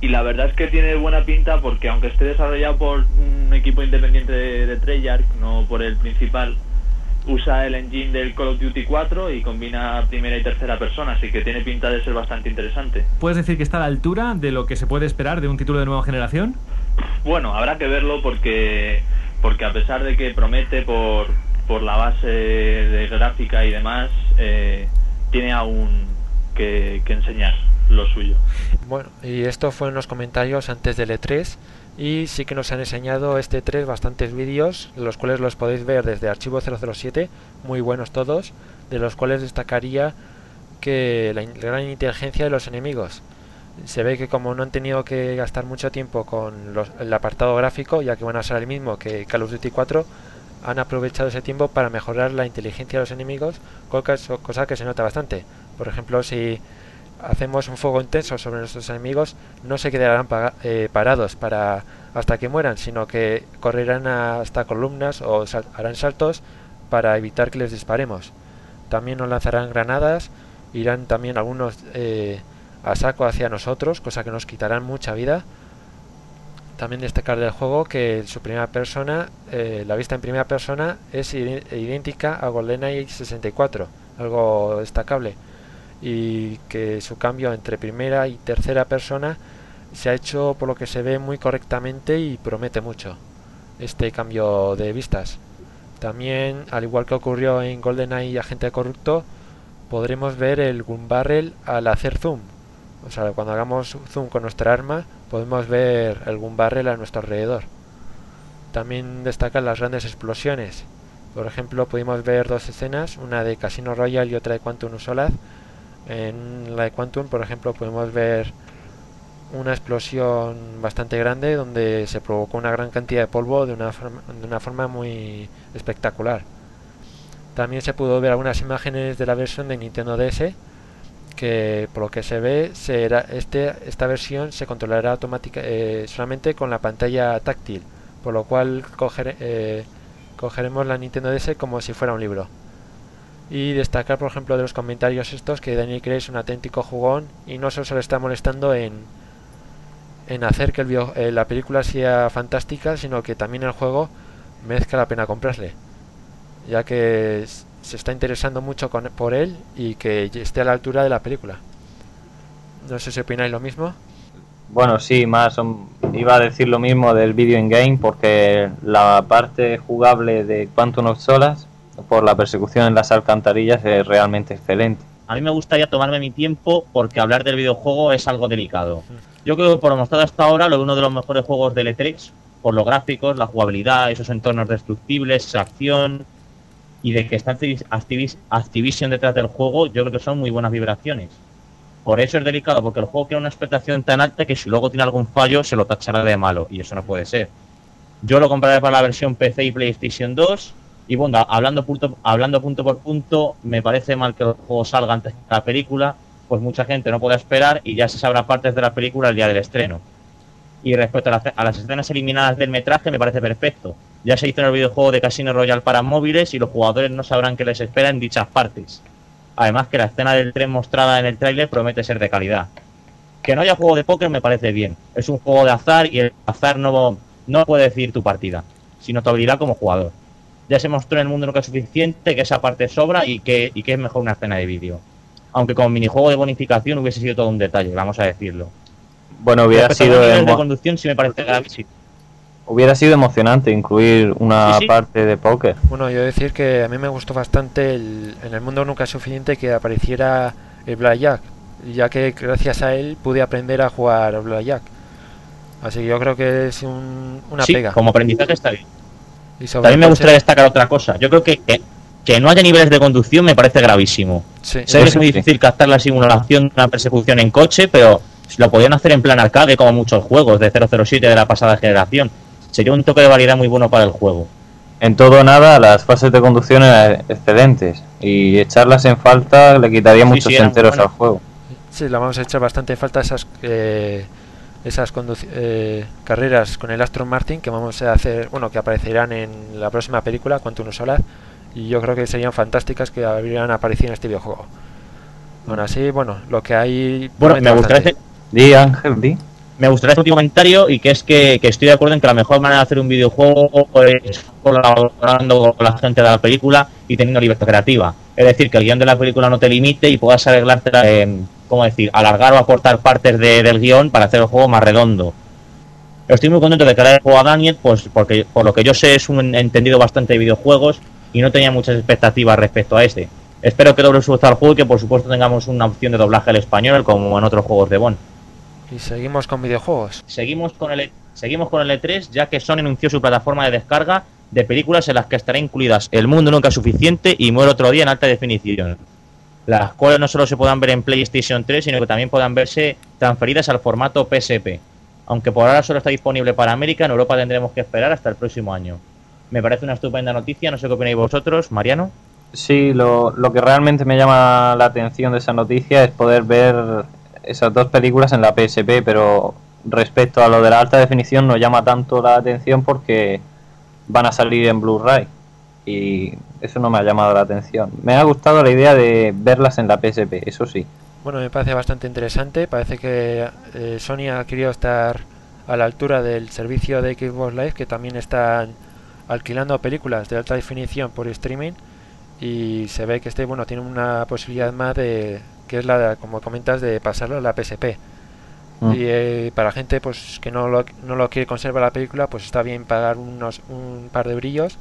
S8: y la verdad es que tiene buena pinta porque aunque esté desarrollado por un equipo independiente de, de Treyarch, no por el principal, usa el engine del Call of Duty 4 y combina primera y tercera persona, así que tiene pinta de ser bastante interesante.
S6: ¿Puedes decir que está a la altura de lo que se puede esperar de un título de nueva generación?
S8: Bueno, habrá que verlo porque porque a pesar de que promete por, por la base de gráfica y demás, eh, tiene aún que, que enseñar lo suyo.
S2: Bueno, y esto fue en los comentarios antes del E3 y sí que nos han enseñado este 3 bastantes vídeos, los cuales los podéis ver desde Archivo 007, muy buenos todos, de los cuales destacaría que la gran inteligencia de los enemigos. Se ve que como no han tenido que gastar mucho tiempo con el apartado gráfico, ya que van a ser el mismo que Call of Duty 4, han aprovechado ese tiempo para mejorar la inteligencia de los enemigos, cosa que se nota bastante. Por ejemplo, si hacemos un fuego intenso sobre nuestros enemigos, no se quedarán eh, parados para hasta que mueran, sino que correrán hasta columnas o harán saltos para evitar que les disparemos. También nos lanzarán granadas, irán también algunos eh, a saco hacia nosotros, cosa que nos quitarán mucha vida. También destacar del juego que su primera persona, eh, la vista en primera persona es idéntica a GoldenEye 64, algo destacable y que su cambio entre primera y tercera persona se ha hecho por lo que se ve muy correctamente y promete mucho este cambio de vistas. También, al igual que ocurrió en GoldenEye Agente Corrupto, podremos ver el gun barrel al hacer zoom. O sea, cuando hagamos zoom con nuestra arma, podemos ver el gun barrel a nuestro alrededor. También destacan las grandes explosiones. Por ejemplo, pudimos ver dos escenas, una de Casino Royale y otra de Quantum of Solace. En la de Quantum, por ejemplo, podemos ver una explosión bastante grande donde se provocó una gran cantidad de polvo de una forma, de una forma muy espectacular. También se pudo ver algunas imágenes de la versión de Nintendo DS que por lo que se ve será este esta versión se controlará automática eh, solamente con la pantalla táctil, por lo cual coger- eh, cogeremos la Nintendo DS como si fuera un libro. Y destacar, por ejemplo, de los comentarios estos que Daniel Craig es un auténtico jugón y no solo se le está molestando en, en hacer que el video- eh, la película sea fantástica, sino que también el juego merezca la pena comprarle. Ya que se está interesando mucho con, por él y que esté a la altura de la película. No sé si opináis lo mismo.
S4: Bueno, sí, más iba a decir lo mismo del video in game porque la parte jugable de Quantum of Solace por la persecución en las alcantarillas es realmente excelente.
S3: A mí me gustaría tomarme mi tiempo porque hablar del videojuego es algo delicado. Yo creo que por lo mostrado hasta ahora, lo uno de los mejores juegos de E3, por los gráficos, la jugabilidad, esos entornos destructibles, esa acción y de que está Activis- Activis- Activision detrás del juego, yo creo que son muy buenas vibraciones. Por eso es delicado, porque el juego tiene una expectación tan alta que si luego tiene algún fallo se lo tachará de malo y eso no puede ser. Yo lo compraré para la versión PC y PlayStation 2 y bueno, hablando punto, hablando punto por punto, me parece mal que el juego salga antes que la película, pues mucha gente no puede esperar y ya se sabrá partes de la película el día del estreno. Y respecto a, las- escenas eliminadas del metraje, me parece perfecto. Ya se hizo en el videojuego de Casino Royale para móviles y los jugadores no sabrán qué les espera en dichas partes. Además que la escena del tren mostrada en el tráiler promete ser de calidad. Que no haya juego de póker me parece bien. Es un juego de azar y el azar no, no puede decidir tu partida, sino tu habilidad como jugador. Ya se mostró en el mundo nunca suficiente que esa parte sobra y que, y que es mejor una escena de vídeo. Aunque como minijuego de bonificación hubiese sido todo un detalle, vamos a decirlo.
S4: Bueno, hubiera
S3: a
S4: sido,
S3: de conducción sí me parece gravísimo.
S4: hubiera sido emocionante incluir una
S3: Sí, sí.
S4: parte de póker.
S2: Bueno, yo decir que a mí me gustó bastante el- en el mundo nunca es suficiente que apareciera el Blackjack, ya que gracias a él pude aprender a jugar Blackjack. Así que yo creo que es un- una
S3: sí,
S2: pega.
S3: como aprendizaje está bien.
S2: Y sobre
S3: También me gustaría
S2: coche-
S3: destacar otra cosa. Yo creo que, que, que no haya niveles de conducción me parece gravísimo.
S2: Sí,
S3: Sé que es muy difícil captar la simulación de una persecución en coche, pero lo podían hacer en plan arcade como muchos juegos de 007 de la pasada generación. Sería un toque de variedad muy bueno para el juego.
S4: En todo o nada, las fases de conducción eran excelentes y echarlas en falta le quitaría
S3: Sí,
S4: muchos
S3: sí,
S4: enteros al juego.
S2: Sí, le vamos a echar bastante falta esas eh, esas conduci- eh, carreras con el Aston Martin que vamos a hacer, bueno, que aparecerán en la próxima película, Quantum of Solace, y yo creo que serían fantásticas que habrían aparecido en este videojuego. Aún así, bueno, lo que hay...
S3: Bueno, me gustaría,
S4: Di, Ángel, di.
S3: me gustaría hacer un último comentario y que es que, que estoy de acuerdo en que la mejor manera de hacer un videojuego es colaborando con la gente de la película y teniendo libertad creativa. Es decir, que el guion de la película no te limite y puedas arreglarte, eh, ¿cómo decir?, alargar o acortar partes de- del guion para hacer el juego más redondo. Estoy muy contento de que le haya jugado a Daniel, pues porque por lo que yo sé es un entendido bastante de videojuegos y no tenía muchas expectativas respecto a este. Espero que doble su al juego y que por supuesto tengamos una opción de doblaje al español como en otros juegos de Bond.
S2: Y seguimos con videojuegos.
S3: Seguimos con el seguimos con el E3 ya que Sony anunció su plataforma de descarga de películas en las que estarán incluidas El mundo nunca es suficiente y Muere otro día en alta definición. Las cuales no solo se puedan ver en PlayStation 3, sino que también puedan verse transferidas al formato PSP. Aunque por ahora solo está disponible para América, en Europa tendremos que esperar hasta el próximo año. Me parece una estupenda noticia, no sé qué opináis vosotros, Mariano.
S4: Sí, lo, lo que realmente me llama la atención de esa noticia es poder ver esas dos películas en la PSP, pero respecto a lo de la alta definición no llama tanto la atención porque van a salir en Blu-ray y eso no me ha llamado la atención. Me ha gustado la idea de verlas en la PSP, eso sí.
S2: Bueno, me parece bastante interesante. Parece que eh, Sony ha querido estar a la altura del servicio de Xbox Live, que también están alquilando películas de alta definición por streaming. Y se ve que este, bueno, tiene una posibilidad más de, que es la, de, como comentas, de pasarlo a la PSP.
S4: Mm.
S2: Y eh, para gente pues que no lo, no lo quiere conservar la película, pues está bien pagar unos un par de brillos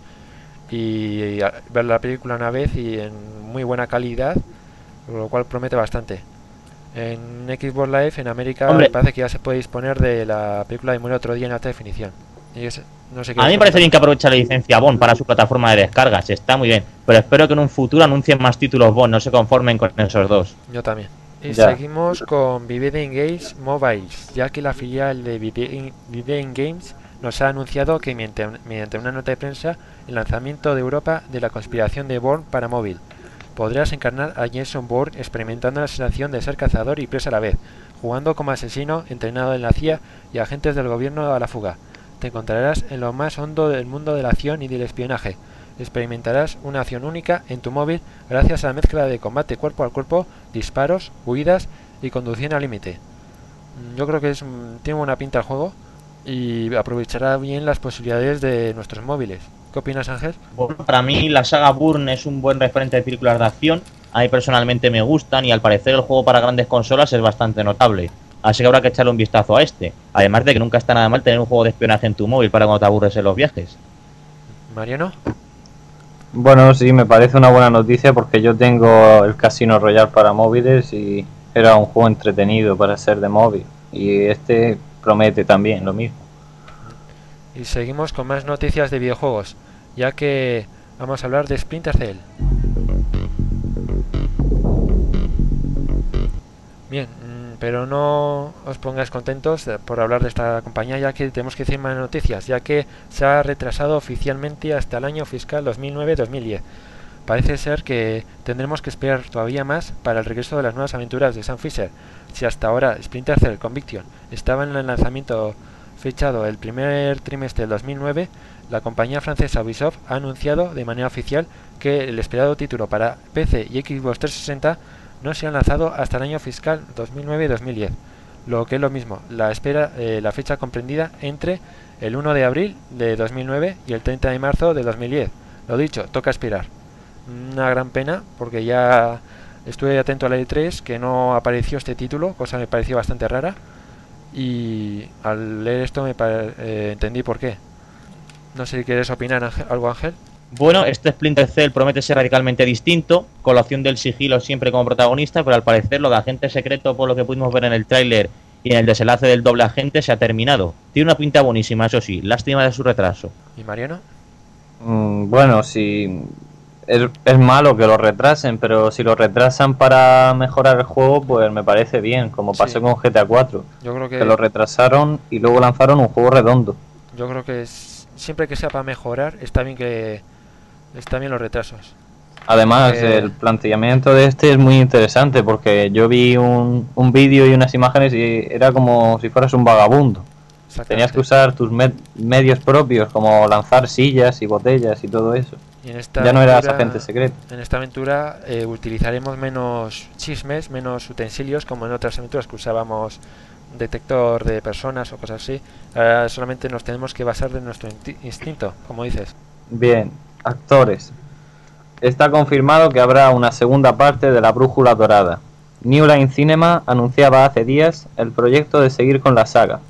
S2: y, ver la película una vez y en muy buena calidad, lo cual promete bastante. En Xbox Live en América
S3: Hombre.
S2: me parece que ya se puede disponer de la película de Muere otro día en alta definición. Y es- no sé qué
S3: A mí me parece bien que aproveche la licencia Bond para su plataforma de descargas, está muy bien. Pero espero que en un futuro anuncien más títulos Bond, no se conformen con esos dos.
S2: Yo también. Y
S4: Ya.
S2: seguimos con Vivid Games Mobiles, ya que la filial de Vivid Vivid Games nos ha anunciado que mediante, una nota de prensa el lanzamiento de Europa de la conspiración de Bourne para móvil. Podrás encarnar a Jason Bourne experimentando la sensación de ser cazador y presa a la vez, jugando como asesino entrenado en la CIA y agentes del gobierno a la fuga. Te encontrarás en lo más hondo del mundo de la acción y del espionaje. Experimentarás una acción única en tu móvil gracias a la mezcla de combate cuerpo a cuerpo, disparos, huidas y conducción al límite. Mm, Yo creo que es, un- tiene buena pinta el juego y aprovechará bien las posibilidades de nuestros móviles, ¿Qué opinas, Ángel?
S3: Bueno, para mí la saga Burn es un buen referente de películas de acción. A mí personalmente me gustan y al parecer el juego para grandes consolas es bastante notable. Así que habrá que echarle un vistazo a este. Además de que nunca está nada mal tener un juego de espionaje en tu móvil para cuando te aburres en los viajes.
S2: Mariano.
S4: Bueno, sí, me parece una buena noticia porque yo tengo el Casino Royale para móviles y era un juego entretenido para ser de móvil. Y este promete también lo mismo.
S2: Y seguimos con más noticias de videojuegos, ya que vamos a hablar de Splinter Cell. Bien, mm, pero no os pongáis contentos por hablar de esta compañía, ya que tenemos que decir más noticias, ya que se ha retrasado oficialmente hasta el año fiscal 2009-2010. Parece ser que tendremos que esperar todavía más para el regreso de las nuevas aventuras de Sam Fisher. Si hasta ahora Splinter Cell Conviction estaba en el lanzamiento fechado el primer trimestre del 2009, la compañía francesa Ubisoft ha anunciado de manera oficial que el esperado título para PC y Xbox 360 no se ha lanzado hasta el año fiscal 2009-2010, lo que es lo mismo, la, espera, eh, la fecha comprendida entre el 1 de abril de 2009 y el 30 de marzo de 2010. Lo dicho, toca esperar. Una gran pena porque ya estuve atento a la E3 que no apareció este título, cosa que me pareció bastante rara y al leer esto me eh, entendí por qué. No sé si quieres opinar algo Ángel.
S3: Bueno, este Splinter Cell promete ser radicalmente distinto, con la opción del sigilo siempre como protagonista, pero al parecer lo de agente secreto, por lo que pudimos ver en el tráiler y en el desenlace del doble agente, se ha terminado. Tiene una pinta buenísima, eso sí, lástima de su retraso.
S2: ¿Y Mariano?
S4: Mm, bueno, si es, es, malo que lo retrasen, pero si lo retrasan para mejorar el juego, pues me parece bien, como pasó con GTA 4.
S2: Yo creo que...
S4: que lo retrasaron y luego lanzaron un juego redondo.
S2: Yo creo que es, siempre que sea para mejorar, está bien que está bien los retrasos.
S4: Además, eh... el planteamiento de este es muy interesante porque yo vi un, un vídeo y unas imágenes y era como si fueras un vagabundo. Tenías que usar tus med medios propios, como lanzar sillas y botellas y todo eso.
S2: Y en esta
S4: ya no
S2: aventura,
S4: eras agente secreto.
S2: En esta aventura eh, utilizaremos menos chismes, menos utensilios, como en otras aventuras que usábamos detector de personas o cosas así. Ahora solamente nos tenemos que basar de nuestro instinto, como dices.
S4: Bien, actores. Está confirmado que habrá una segunda parte de La Brújula Dorada. New Line Cinema anunciaba hace días el proyecto de seguir con la saga,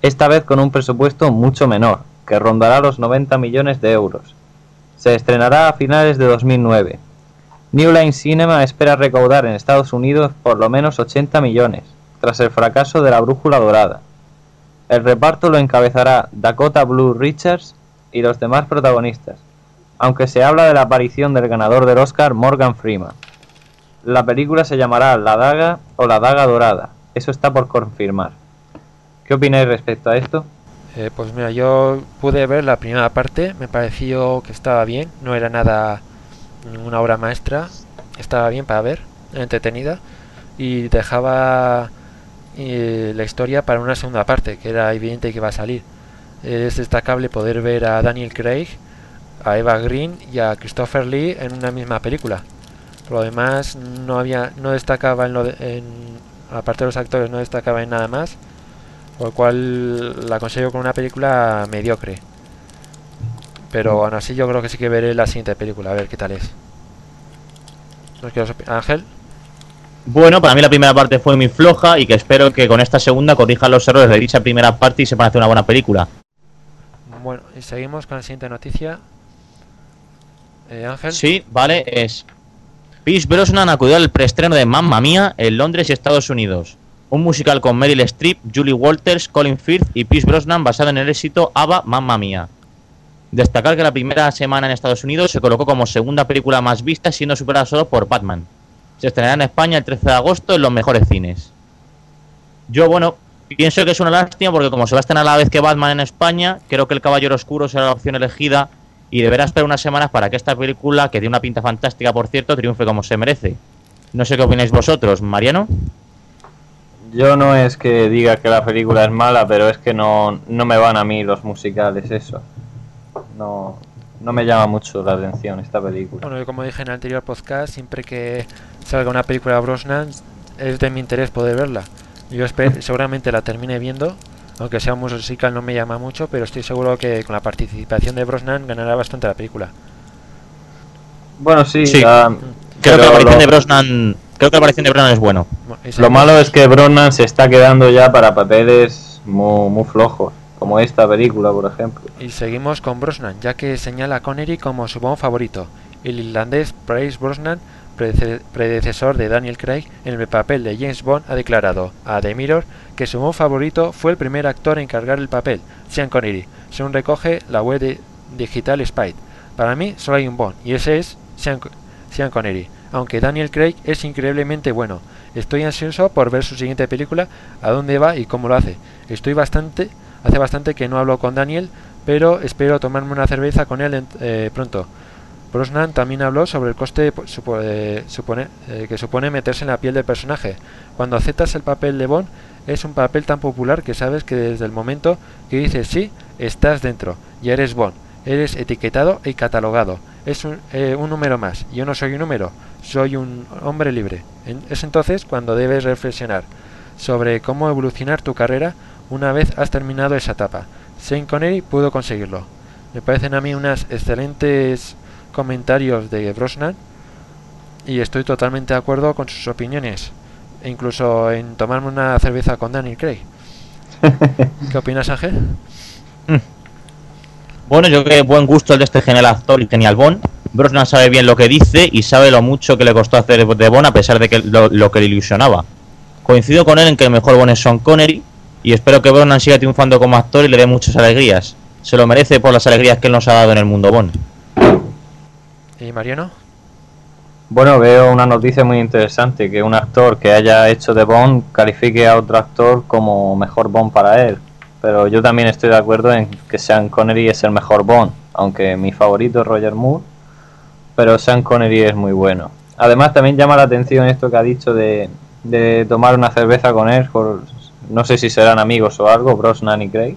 S4: esta vez con un presupuesto mucho menor, que rondará los 90 millones de euros. Se estrenará a finales de 2009. New Line Cinema espera recaudar en Estados Unidos por lo menos 80 millones, tras el fracaso de La Brújula Dorada. El reparto lo encabezará Dakota Blue Richards y los demás protagonistas, aunque se habla de la aparición del ganador del Oscar Morgan Freeman. La película se llamará La Daga o La Daga Dorada, eso está por confirmar. ¿Qué opináis respecto a esto?
S2: Eh, pues mira, yo pude ver la primera parte, me pareció que estaba bien, no era nada ninguna obra maestra, estaba bien para ver, entretenida y dejaba eh, la historia para una segunda parte, que era evidente que iba a salir. Es destacable poder ver a Daniel Craig, a Eva Green y a Christopher Lee en una misma película. Por lo demás, no había, no destacaba en lo de, en, aparte de los actores, no destacaba en nada más por lo cual la consigo con una película mediocre. Pero aún así yo creo que sí que veré la siguiente película, a ver qué tal es. Ángel.
S3: Bueno, para mí la primera parte fue muy floja y que espero que con esta segunda corrijan los errores de dicha primera parte y se van a hacer una buena película.
S2: Bueno, y seguimos con la siguiente noticia. Eh, Ángel.
S3: Sí, vale, es... Pierce Brosnan acudió al preestreno de Mamma Mía en Londres y Estados Unidos un musical con Meryl Streep, Julie Walters, Colin Firth y Pierce Brosnan basado en el éxito ABBA Mamma Mía. Destacar que la primera semana en Estados Unidos se colocó como segunda película más vista, siendo superada solo por Batman. Se estrenará en España el 13 de agosto en los mejores cines. Yo, bueno, pienso que es una lástima porque como se va a estrenar a la vez que Batman en España, creo que El Caballero Oscuro será la opción elegida y deberá esperar unas semanas para que esta película, que tiene una pinta fantástica por cierto, triunfe como se merece. No sé qué opináis vosotros, Mariano.
S4: Yo no es que diga que la película es mala, pero es que no, no me van a mí los musicales, eso. No, no me llama mucho la atención esta película.
S2: Bueno, como dije en el anterior podcast, siempre que salga una película de Brosnan es de mi interés poder verla. Yo espero, seguramente la termine viendo Aunque sea un musical no me llama mucho, pero estoy seguro que con la participación de Brosnan ganará bastante la película.
S4: Bueno, sí.
S3: Sí. Creo que la aparición
S4: lo-
S3: de Brosnan, creo que la aparición de Brosnan es bueno.
S4: Lo malo es que Brosnan se está quedando ya para papeles muy, muy flojos, como esta película, por ejemplo.
S2: Y seguimos con Brosnan, ya que señala a Connery como su Bond favorito. El irlandés Price Brosnan, predece- predecesor de Daniel Craig en el papel de James Bond, ha declarado a The Mirror que su Bond favorito fue el primer actor en cargar el papel, Sean Connery, según recoge la web de Digital Spy. Para mí solo hay un Bond, y ese es Sean, Co- Sean Connery, aunque Daniel Craig es increíblemente bueno. Estoy ansioso por ver su siguiente película, a dónde va y cómo lo hace. Estoy bastante, hace bastante que no hablo con Daniel, pero espero tomarme una cerveza con él eh, pronto. Brosnan también habló sobre el coste eh, eh, que supone meterse en la piel del personaje. Cuando aceptas el papel de Bond, es un papel tan popular que sabes que desde el momento que dices sí, estás dentro, ya eres Bond, eres etiquetado y catalogado. Es un, eh, un número más. Yo no soy un número, soy un hombre libre. En- es entonces cuando debes reflexionar sobre cómo evolucionar tu carrera una vez has terminado esa etapa. Sean Connery pudo conseguirlo. Me parecen a mí unas excelentes comentarios de Brosnan y estoy totalmente de acuerdo con sus opiniones, e incluso en tomarme una cerveza con Daniel Craig. ¿Qué opinas, Ángel?
S3: Bueno, yo creo que buen gusto el de este genial actor y genial Bond. Brosnan sabe bien lo que dice y sabe lo mucho que le costó hacer de Bond a pesar de que lo, lo que le ilusionaba. Coincido con él en que el mejor Bond es Sean Connery y espero que Brosnan siga triunfando como actor y le dé muchas alegrías. Se lo merece por las alegrías que él nos ha dado en el mundo Bond.
S2: ¿Y Mariano?
S4: Bueno, veo una noticia muy interesante, que un actor que haya hecho de Bond califique a otro actor como mejor Bond para él. Pero yo también estoy de acuerdo en que Sean Connery es el mejor Bond, aunque mi favorito es Roger Moore, pero Sean Connery es muy bueno. Además también llama la atención esto que ha dicho de, de tomar una cerveza con él, por- no sé si serán amigos o algo, Brosnan y Craig,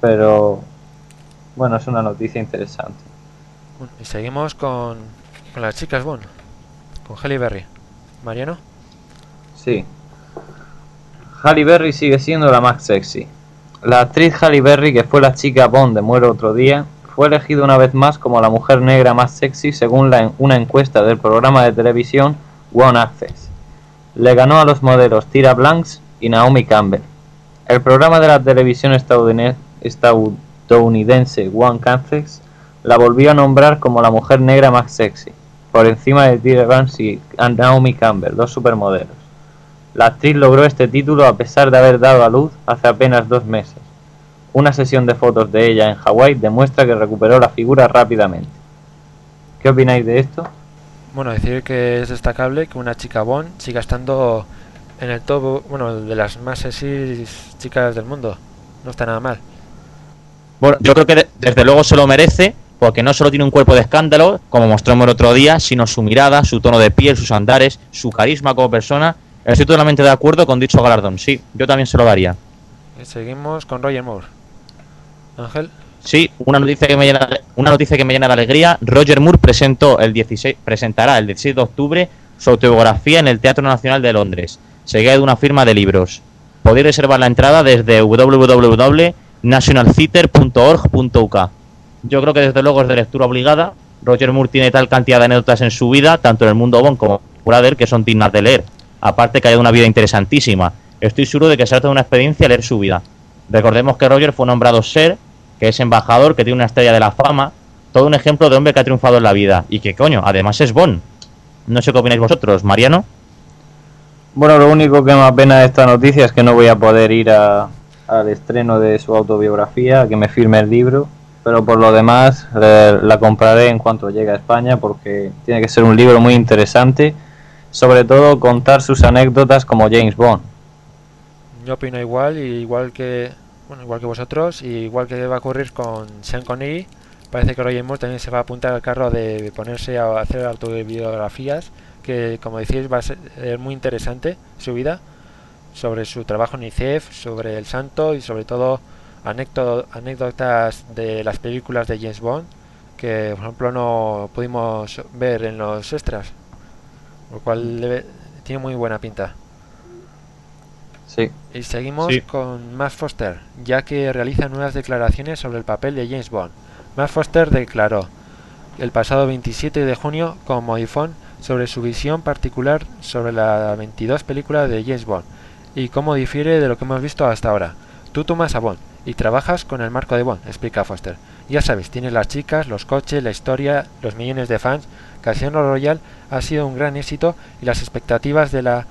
S4: pero bueno, es una noticia interesante.
S2: Y seguimos con, con las chicas Bond, con Halle Berry. Mariano?
S4: Sí. Halle Berry sigue siendo la más sexy. La actriz Halle Berry, que fue la chica Bond de Muere otro día, fue elegida una vez más como la mujer negra más sexy según una encuesta del programa de televisión One Access. Le ganó a los modelos Tyra Blanks y Naomi Campbell. El programa de la televisión estadounidense One Access la volvió a nombrar como la mujer negra más sexy, por encima de Tyra Banks y Naomi Campbell, dos supermodelos. La actriz logró este título a pesar de haber dado a luz hace apenas dos meses. Una sesión de fotos de ella en Hawái demuestra que recuperó la figura rápidamente. ¿Qué opináis de esto?
S2: Bueno, decir que es destacable que una chica Bond siga estando en el top, bueno, de las más sexy chicas del mundo. No está nada mal.
S3: Bueno, yo creo que de- desde luego se lo merece, porque no solo tiene un cuerpo de escándalo, como mostramos el otro día, sino su mirada, su tono de piel, sus andares, su carisma como persona. Estoy totalmente de acuerdo con dicho galardón. Sí, yo también se lo daría.
S2: Y seguimos con Roger Moore. Ángel,
S3: Sí, una noticia que me llena, una noticia que me llena de alegría. Roger Moore presentó el 16, presentará el 16 de octubre su autobiografía en el Teatro Nacional de Londres, seguida de una firma de libros. Podéis reservar la entrada desde www.nationaltheater.org.uk. Yo creo que desde luego es de lectura obligada. Roger Moore tiene tal cantidad de anécdotas en su vida, tanto en el mundo Bond como de él, que son dignas de leer. Aparte que haya una vida interesantísima. Estoy seguro de que será toda una experiencia leer su vida. Recordemos que Roger fue nombrado Ser, que es embajador, que tiene una estrella de la fama, todo un ejemplo de hombre que ha triunfado en la vida. Y que coño, además es Bond. No sé qué opináis vosotros, Mariano.
S4: Bueno, lo único que me apena de esta noticia es que no voy a poder ir al estreno de su autobiografía, que me firme el libro, pero por lo demás eh, la compraré en cuanto llegue a España porque tiene que ser un libro muy interesante, sobre todo contar sus anécdotas como James Bond.
S2: yo opino igual, y igual que bueno, igual que vosotros, y igual que va a ocurrir con Sean Connery, parece que Roger Moore también se va a apuntar al carro de ponerse a hacer autobiografías, que como decís va a ser muy interesante su vida, sobre su trabajo en ICEF, sobre el santo y sobre todo anécdo- anécdotas de las películas de James Bond, que por ejemplo no pudimos ver en los extras, lo cual debe- tiene muy buena pinta.
S4: Sí.
S2: Y seguimos
S3: Sí.
S2: con Matt Foster, ya que realiza nuevas declaraciones sobre el papel de James Bond. Matt Foster declaró el pasado 27 de junio con Modifone sobre su visión particular sobre la 22 película de James Bond y cómo difiere de lo que hemos visto hasta ahora. Tú tomas a Bond y trabajas con el marco de Bond, explica Foster. Ya sabes, tienes las chicas, los coches, la historia, los millones de fans. Casino Royale ha sido un gran éxito y las expectativas de la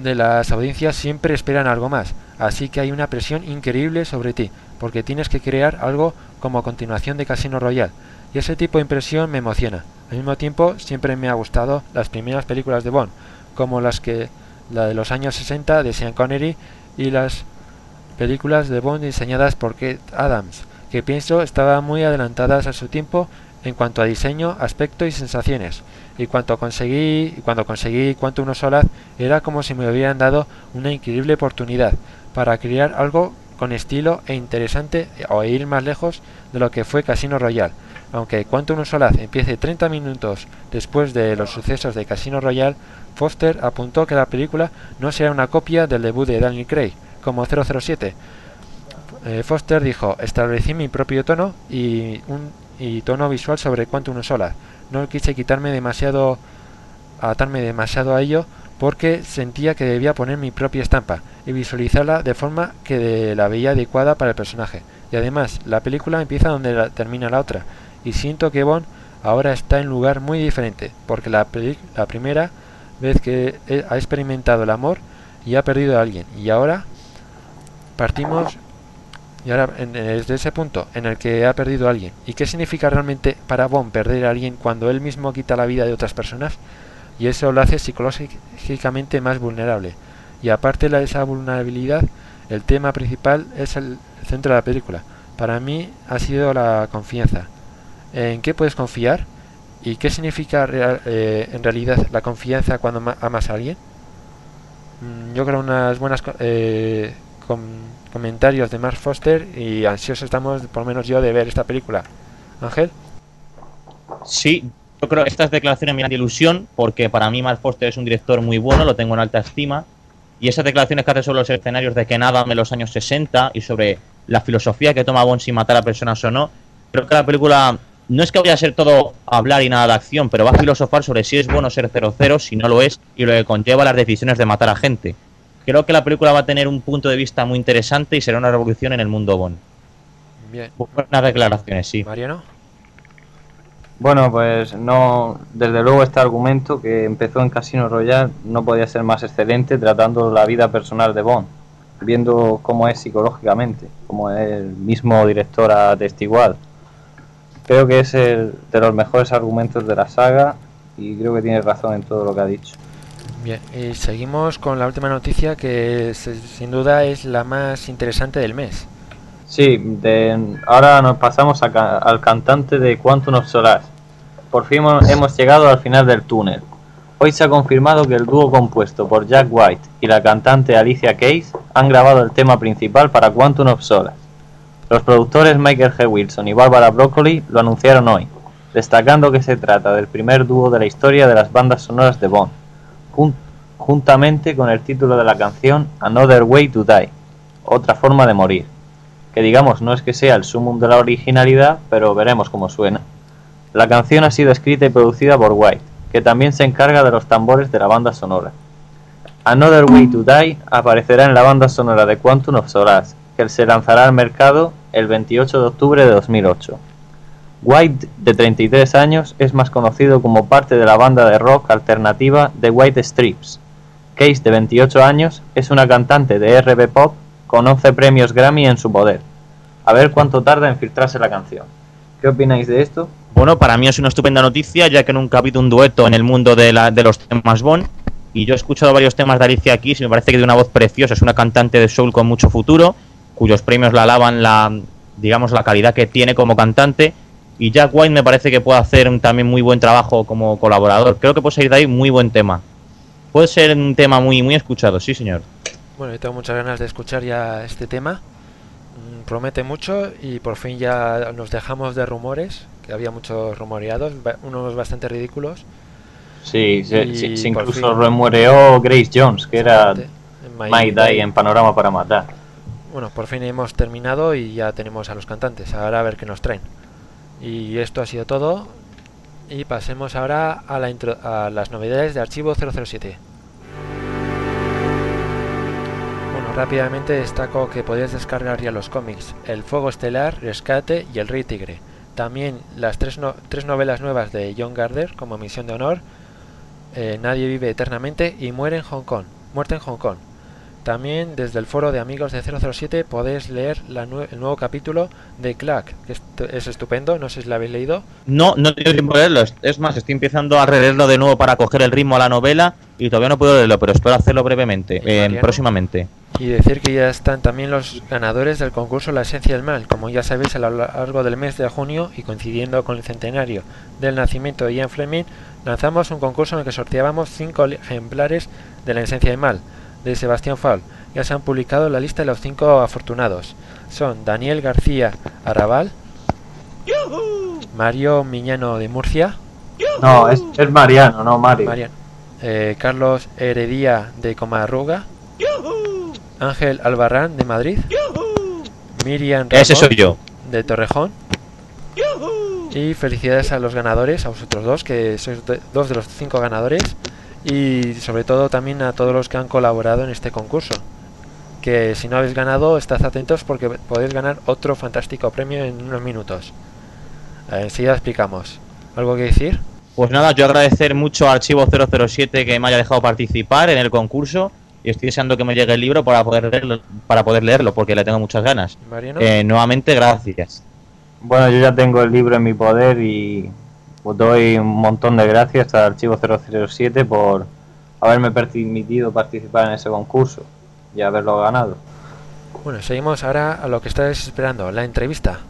S2: de las audiencias siempre esperan algo más, así que hay una presión increíble sobre ti, porque tienes que crear algo como continuación de Casino Royale, y ese tipo de impresión me emociona. Al mismo tiempo, siempre me ha gustado las primeras películas de Bond, como las que la de los años 60 de Sean Connery y las películas de Bond diseñadas por Kate Adams, que pienso estaban muy adelantadas a su tiempo en cuanto a diseño, aspecto y sensaciones. Y cuanto conseguí, cuando conseguí Quantum of Solace, era como si me hubieran dado una increíble oportunidad para crear algo con estilo e interesante o ir más lejos de lo que fue Casino Royale. Aunque Quantum of Solace empiece 30 minutos después de los sucesos de Casino Royale, Foster apuntó que la película no será una copia del debut de Daniel Craig, como 007. Eh, Foster dijo, establecí mi propio tono y un y tono visual sobre Quantum of Solace. No quise quitarme demasiado, atarme demasiado a ello porque sentía que debía poner mi propia estampa y visualizarla de forma que la veía adecuada para el personaje. Y además, la película empieza donde la- termina la otra, y siento que Bond ahora está en lugar muy diferente, porque la, la primera vez que ha experimentado el amor y ha perdido a alguien, y ahora partimos y ahora desde ese punto en el que ha perdido a alguien. ¿Y qué significa realmente para Bond perder a alguien cuando él mismo quita la vida de otras personas? Y eso lo hace psicológicamente más vulnerable. Y aparte de esa vulnerabilidad, el tema principal es el centro de la película. Para mí ha sido la confianza. ¿En qué puedes confiar? ¿Y qué significa real- eh, en realidad la confianza cuando ma- amas a alguien? Mm, Yo creo unas buenas eh, com- comentarios de Mark Foster y ansiosos estamos, por lo menos yo, de ver esta película. Ángel,
S3: Sí, yo creo que estas declaraciones me dan ilusión porque para mí Mark Foster es un director muy bueno, lo tengo en alta estima. Y esas declaraciones que hace sobre los escenarios de Ken Adam en los años 60 y sobre la filosofía que toma Bond sin matar a personas o no, creo que la película no es que vaya a ser todo hablar y nada de acción, pero va a filosofar sobre si es bueno ser 00, si no lo es, y lo que conlleva las decisiones de matar a gente. Creo que la película va a tener un punto de vista muy interesante y será una revolución en el mundo Bond.
S2: bien.
S3: Buenas declaraciones, sí.
S2: Mariano,
S4: Bueno, pues no, desde luego este argumento que empezó en Casino Royale no podía ser más excelente tratando la vida personal de Bond, viendo cómo es psicológicamente, como el mismo director ha atestiguado. Creo que es el de los mejores argumentos de la saga y creo que tiene razón en todo lo que ha dicho.
S2: Bien. Y seguimos con la última noticia que se- sin duda es la más interesante del mes.
S4: Sí, ahora nos pasamos al cantante de Quantum of Solace. Por fin hemos- hemos llegado al final del túnel. Hoy se ha confirmado que el dúo compuesto por Jack White y la cantante Alicia Keys han grabado el tema principal para Quantum of Solace. Los productores Michael G. Wilson y Barbara Broccoli lo anunciaron hoy, destacando que se trata del primer dúo de la historia de las bandas sonoras de Bond, jun- juntamente con el título de la canción Another Way to Die, otra forma de morir que digamos no es que sea el sumum de la originalidad, pero veremos cómo suena. La canción ha sido escrita y producida por White, que también se encarga de los tambores de la banda sonora. Another Way to Die aparecerá en la banda sonora de Quantum of Solace, que se lanzará al mercado el 28 de octubre de 2008. White, de 33 años, es más conocido como parte de la banda de rock alternativa The White Stripes. Case, de 28 años, es una cantante de RB Pop con 11 premios Grammy en su poder. A ver cuánto tarda en filtrarse la canción. ¿Qué opináis de esto?
S3: Bueno, para mí es una estupenda noticia, ya que nunca ha habido un dueto en el mundo de, la- de los temas Bond. Y yo he escuchado varios temas de Alicia Keys y me parece que tiene una voz preciosa. Es una cantante de soul con mucho futuro, cuyos premios la alaban la, digamos, la calidad que tiene como cantante. Y Jack White me parece que puede hacer un también muy buen trabajo como colaborador. Creo que puede salir de ahí muy buen tema. Puede ser un tema muy, muy escuchado, sí, señor.
S2: Bueno, yo tengo muchas ganas de escuchar ya este tema. Mm, Promete mucho y por fin ya nos dejamos de rumores, que había muchos rumoreados, unos bastante ridículos.
S4: Sí, se,
S2: Y
S4: se- se incluso
S2: fin.
S4: remuereó Grace Jones, que era.
S2: My
S4: My Day en Panorama para Matar.
S2: Bueno, por fin hemos terminado y ya tenemos a los cantantes. Ahora a ver qué nos traen. Y esto ha sido todo. Y pasemos ahora a, las novedades de Archivo 007. Bueno, rápidamente destaco que podéis descargar ya los cómics El Fuego Estelar, Rescate y El Rey Tigre. También las tres, tres novelas nuevas de John Gardner como Misión de Honor, eh, Nadie vive eternamente y Muere en Hong Kong. Muerte en Hong Kong. También desde el foro de amigos de 007 podéis leer la nue- el nuevo capítulo de Clack, que es, es estupendo, no sé si lo habéis leído.
S3: No, no tengo tiempo de leerlo. Es- más, estoy empezando a releerlo de nuevo para coger el ritmo a la novela y todavía no puedo leerlo, pero espero hacerlo brevemente,
S2: ¿Y
S3: eh, próximamente.
S2: Y decir que ya están también los ganadores del concurso La Esencia del Mal. Como ya sabéis, a lo largo del mes de junio y coincidiendo con el centenario del nacimiento de Ian Fleming, lanzamos un concurso en el que sorteábamos cinco ejemplares de La Esencia del Mal de Sebastián Fall. Ya se han publicado la lista de los cinco afortunados. Son Daniel García Arrabal, Mario Miñano de Murcia,
S4: No, es, es Mariano, no Mario.
S2: Marian- eh, Carlos Heredía de Comarruga, Ángel Albarrán de Madrid, Miriam
S3: Ese
S2: Ramón
S3: soy yo.
S2: de Torrejón. Y felicidades a los ganadores, a vosotros dos, que sois de- dos de los cinco ganadores. Y sobre todo también a todos los que han colaborado en este concurso. Que si no habéis ganado, estad atentos porque podéis ganar otro fantástico premio en unos minutos. Eh, Enseguida explicamos. ¿Algo que decir?
S3: Pues nada, yo agradecer mucho a Archivo 007 que me haya dejado participar en el concurso y estoy deseando que me llegue el libro para poder leerlo, para poder leerlo porque le tengo muchas ganas.
S2: Mariano.
S3: Eh, nuevamente, gracias.
S4: Bueno, yo ya tengo el libro en mi poder y os doy un montón de gracias al Archivo 007 por haberme permitido participar en ese concurso y haberlo ganado.
S2: Bueno, seguimos ahora a lo que estáis esperando, la entrevista.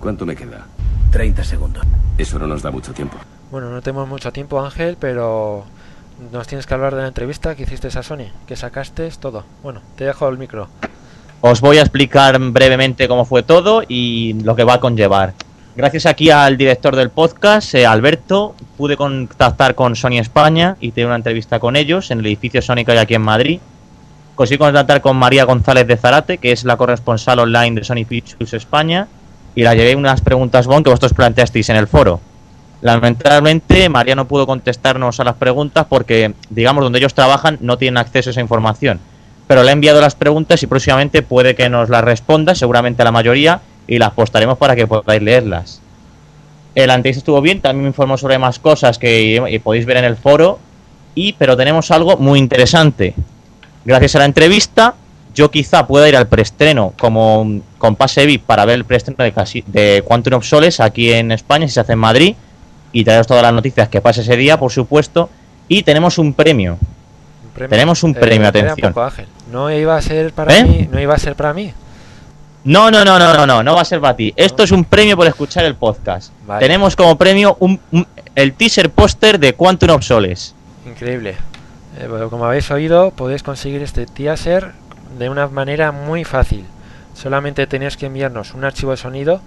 S9: ¿Cuánto me queda?
S10: 30 segundos.
S9: Eso no nos da mucho tiempo.
S2: Bueno, no tenemos mucho tiempo, Ángel, pero nos tienes que hablar de la entrevista que hiciste a Sony, que sacaste todo. Bueno, te dejo el micro.
S3: Os voy a explicar brevemente cómo fue todo y lo que va a conllevar. Gracias aquí al director del podcast, eh, Alberto, pude contactar con Sony España y tener una entrevista con ellos en el edificio Sony que hay aquí en Madrid. Conseguí contactar con María González de Zarate, que es la corresponsal online de Sony Pictures España, y la llevé unas preguntas bon que vosotros planteasteis en el foro. Lamentablemente, María no pudo contestarnos a las preguntas porque, digamos, donde ellos trabajan no tienen acceso a esa información. Pero le he enviado las preguntas y próximamente puede que nos las responda, seguramente a la mayoría, y las postaremos para que podáis leerlas. El entrevista estuvo bien, también me informó sobre más cosas que podéis ver en el foro, y pero tenemos algo muy interesante. Gracias a la entrevista, yo quizá pueda ir al preestreno como con pase VIP para ver el preestreno de, casi, de Quantum of Soles aquí en España, si se hace en Madrid, y traeros todas las noticias que pase ese día, por supuesto. Y tenemos un premio.
S2: Un premio.
S3: Tenemos un
S2: Eh,
S3: premio,
S2: un
S3: atención.
S2: poco. No iba a ser para
S3: ¿Eh?
S2: mí, no iba a ser para mí.
S3: No, no, no, no, no, no, no va a ser para ti. Esto es un premio por escuchar el podcast.
S2: Vale.
S3: Tenemos como premio un, un- el teaser póster de Quantum of Soles.
S2: Increíble. Eh, bueno, como habéis oído, podéis conseguir este teaser de una manera muy fácil. Solamente tenéis que enviarnos un archivo de sonido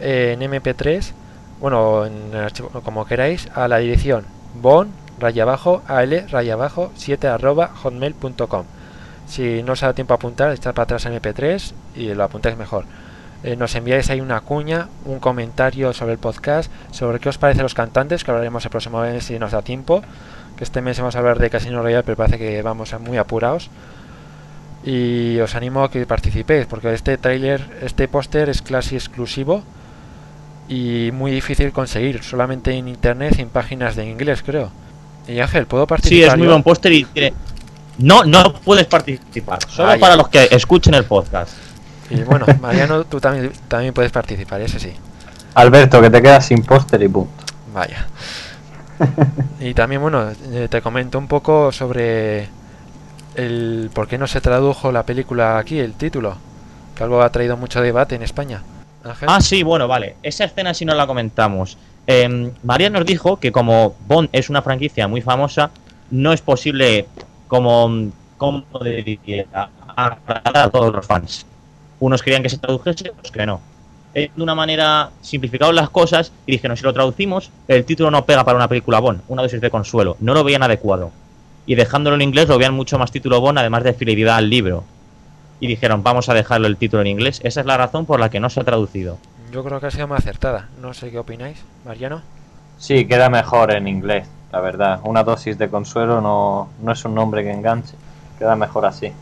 S2: eh, en MP3, bueno, en el archivo, como queráis, a la dirección bon raya abajo al raya abajo 7 arroba hotmail.com. Si no os da tiempo a apuntar, echad para atrás en MP3 y lo apuntáis mejor. Eh, nos enviáis ahí una cuña, un comentario sobre el podcast, sobre qué os parecen los cantantes, que hablaremos el próximo mes si nos da tiempo. Que este mes vamos a hablar de Casino Royale, pero parece que vamos a muy apurados. Y os animo a que participéis, porque este tráiler, este póster es casi exclusivo y muy difícil conseguir, solamente en internet y en páginas de inglés, creo. Y Ángel, ¿puedo participar?
S3: Sí, es muy buen póster y tiene... No, no puedes participar. Solo
S2: Ah,
S3: para los que escuchen el podcast.
S2: Y bueno, Mariano, tú también, también puedes participar, eso sí.
S4: Alberto, que te quedas sin póster y punto.
S2: Vaya. Y también, bueno, eh, te comento un poco sobre el por qué no se tradujo la película aquí, el título. Que algo ha traído mucho debate en España.
S3: Ah, sí, bueno, vale. Esa escena sí no la comentamos. Eh, María nos dijo que como Bond es una franquicia muy famosa, no es posible como, como agradar a todos los fans. Unos querían que se tradujese, otros que no. eh, de una manera simplificaron las cosas y dijeron, si lo traducimos, el título no pega para una película Bond, una dosis de consuelo. No lo veían adecuado. Y dejándolo en inglés lo veían mucho más título Bond, además de fidelidad al libro. Y dijeron, vamos a dejarlo el título en inglés. Esa es la razón por la que no se ha traducido.
S2: Yo creo que ha sido más acertada. No sé qué opináis, Mariano.
S4: Sí, queda mejor en inglés, la verdad. Una dosis de consuelo no, no es un nombre que enganche. Queda mejor así.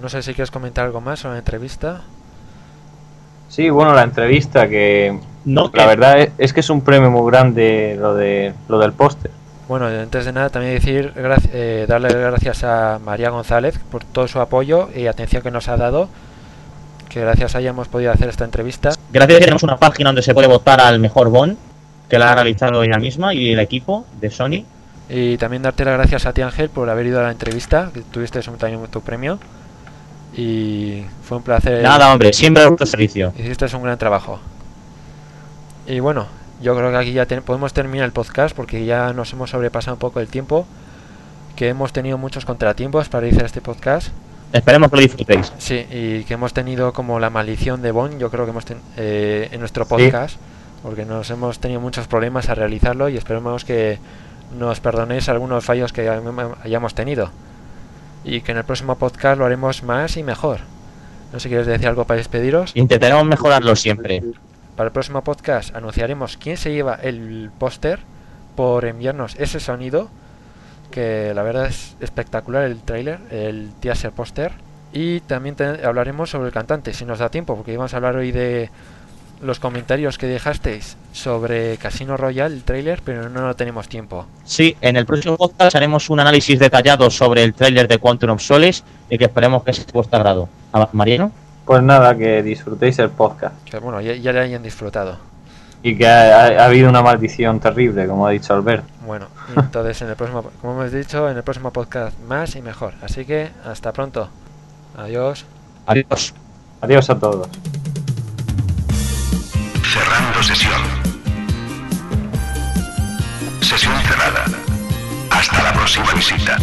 S2: No- sé si quieres comentar algo más sobre la entrevista.
S4: Sí, bueno, la entrevista que
S3: No,
S4: la
S3: que-
S4: verdad es, es que es un premio muy grande lo de lo del póster.
S2: Bueno, antes de nada también decir graci- eh, darle las gracias a María González por todo su apoyo y atención que nos ha dado. Que gracias a ella hemos podido hacer esta entrevista.
S3: Gracias tenemos una página donde se puede votar al mejor Bond, que la ha realizado ella misma y el equipo de Sony.
S2: Y también darte las gracias a ti Ángel por haber ido a la entrevista, que tuviste un- también tu premio. Y fue un placer.
S3: Nada, hombre, siempre a vuestro servicio.
S2: Hiciste un gran trabajo. Y bueno, yo creo que aquí ya te- podemos terminar el podcast porque ya nos hemos sobrepasado un poco el tiempo. Que hemos tenido muchos contratiempos para realizar este podcast.
S3: Esperemos que lo disfrutéis.
S2: Sí, y que hemos tenido como la maldición de Bond, yo creo que hemos ten- eh, en nuestro podcast, porque nos hemos tenido muchos problemas a realizarlo y esperemos que nos perdonéis algunos fallos que hayam- hayamos tenido. Y que en el próximo podcast lo haremos más y mejor. No sé si quieres decir algo para despediros.
S3: Intentaremos mejorarlo siempre.
S2: Para el próximo podcast anunciaremos quién se lleva el póster por enviarnos ese sonido, que la verdad es espectacular el tráiler, el teaser póster. Y también hablaremos sobre el cantante, si nos da tiempo, porque íbamos a hablar hoy de los comentarios que dejasteis sobre Casino Royale, el tráiler, pero no tenemos tiempo.
S3: Sí, en el próximo podcast haremos un análisis detallado sobre el tráiler de Quantum of Solace y que esperemos que sea de vuestro agrado. ¿A- Mariano?
S4: Pues nada, que disfrutéis el podcast
S2: Que bueno, ya, ya le hayan disfrutado.
S4: y que ha, ha- ha habido una maldición terrible, como ha dicho Albert.
S2: Bueno, entonces en el próximo, como hemos dicho, en el próximo podcast más y mejor. Así que hasta pronto. Adiós.
S3: Adiós.
S4: Adiós a todos.
S5: Cerrando sesión. Sesión cerrada. Hasta la próxima visita.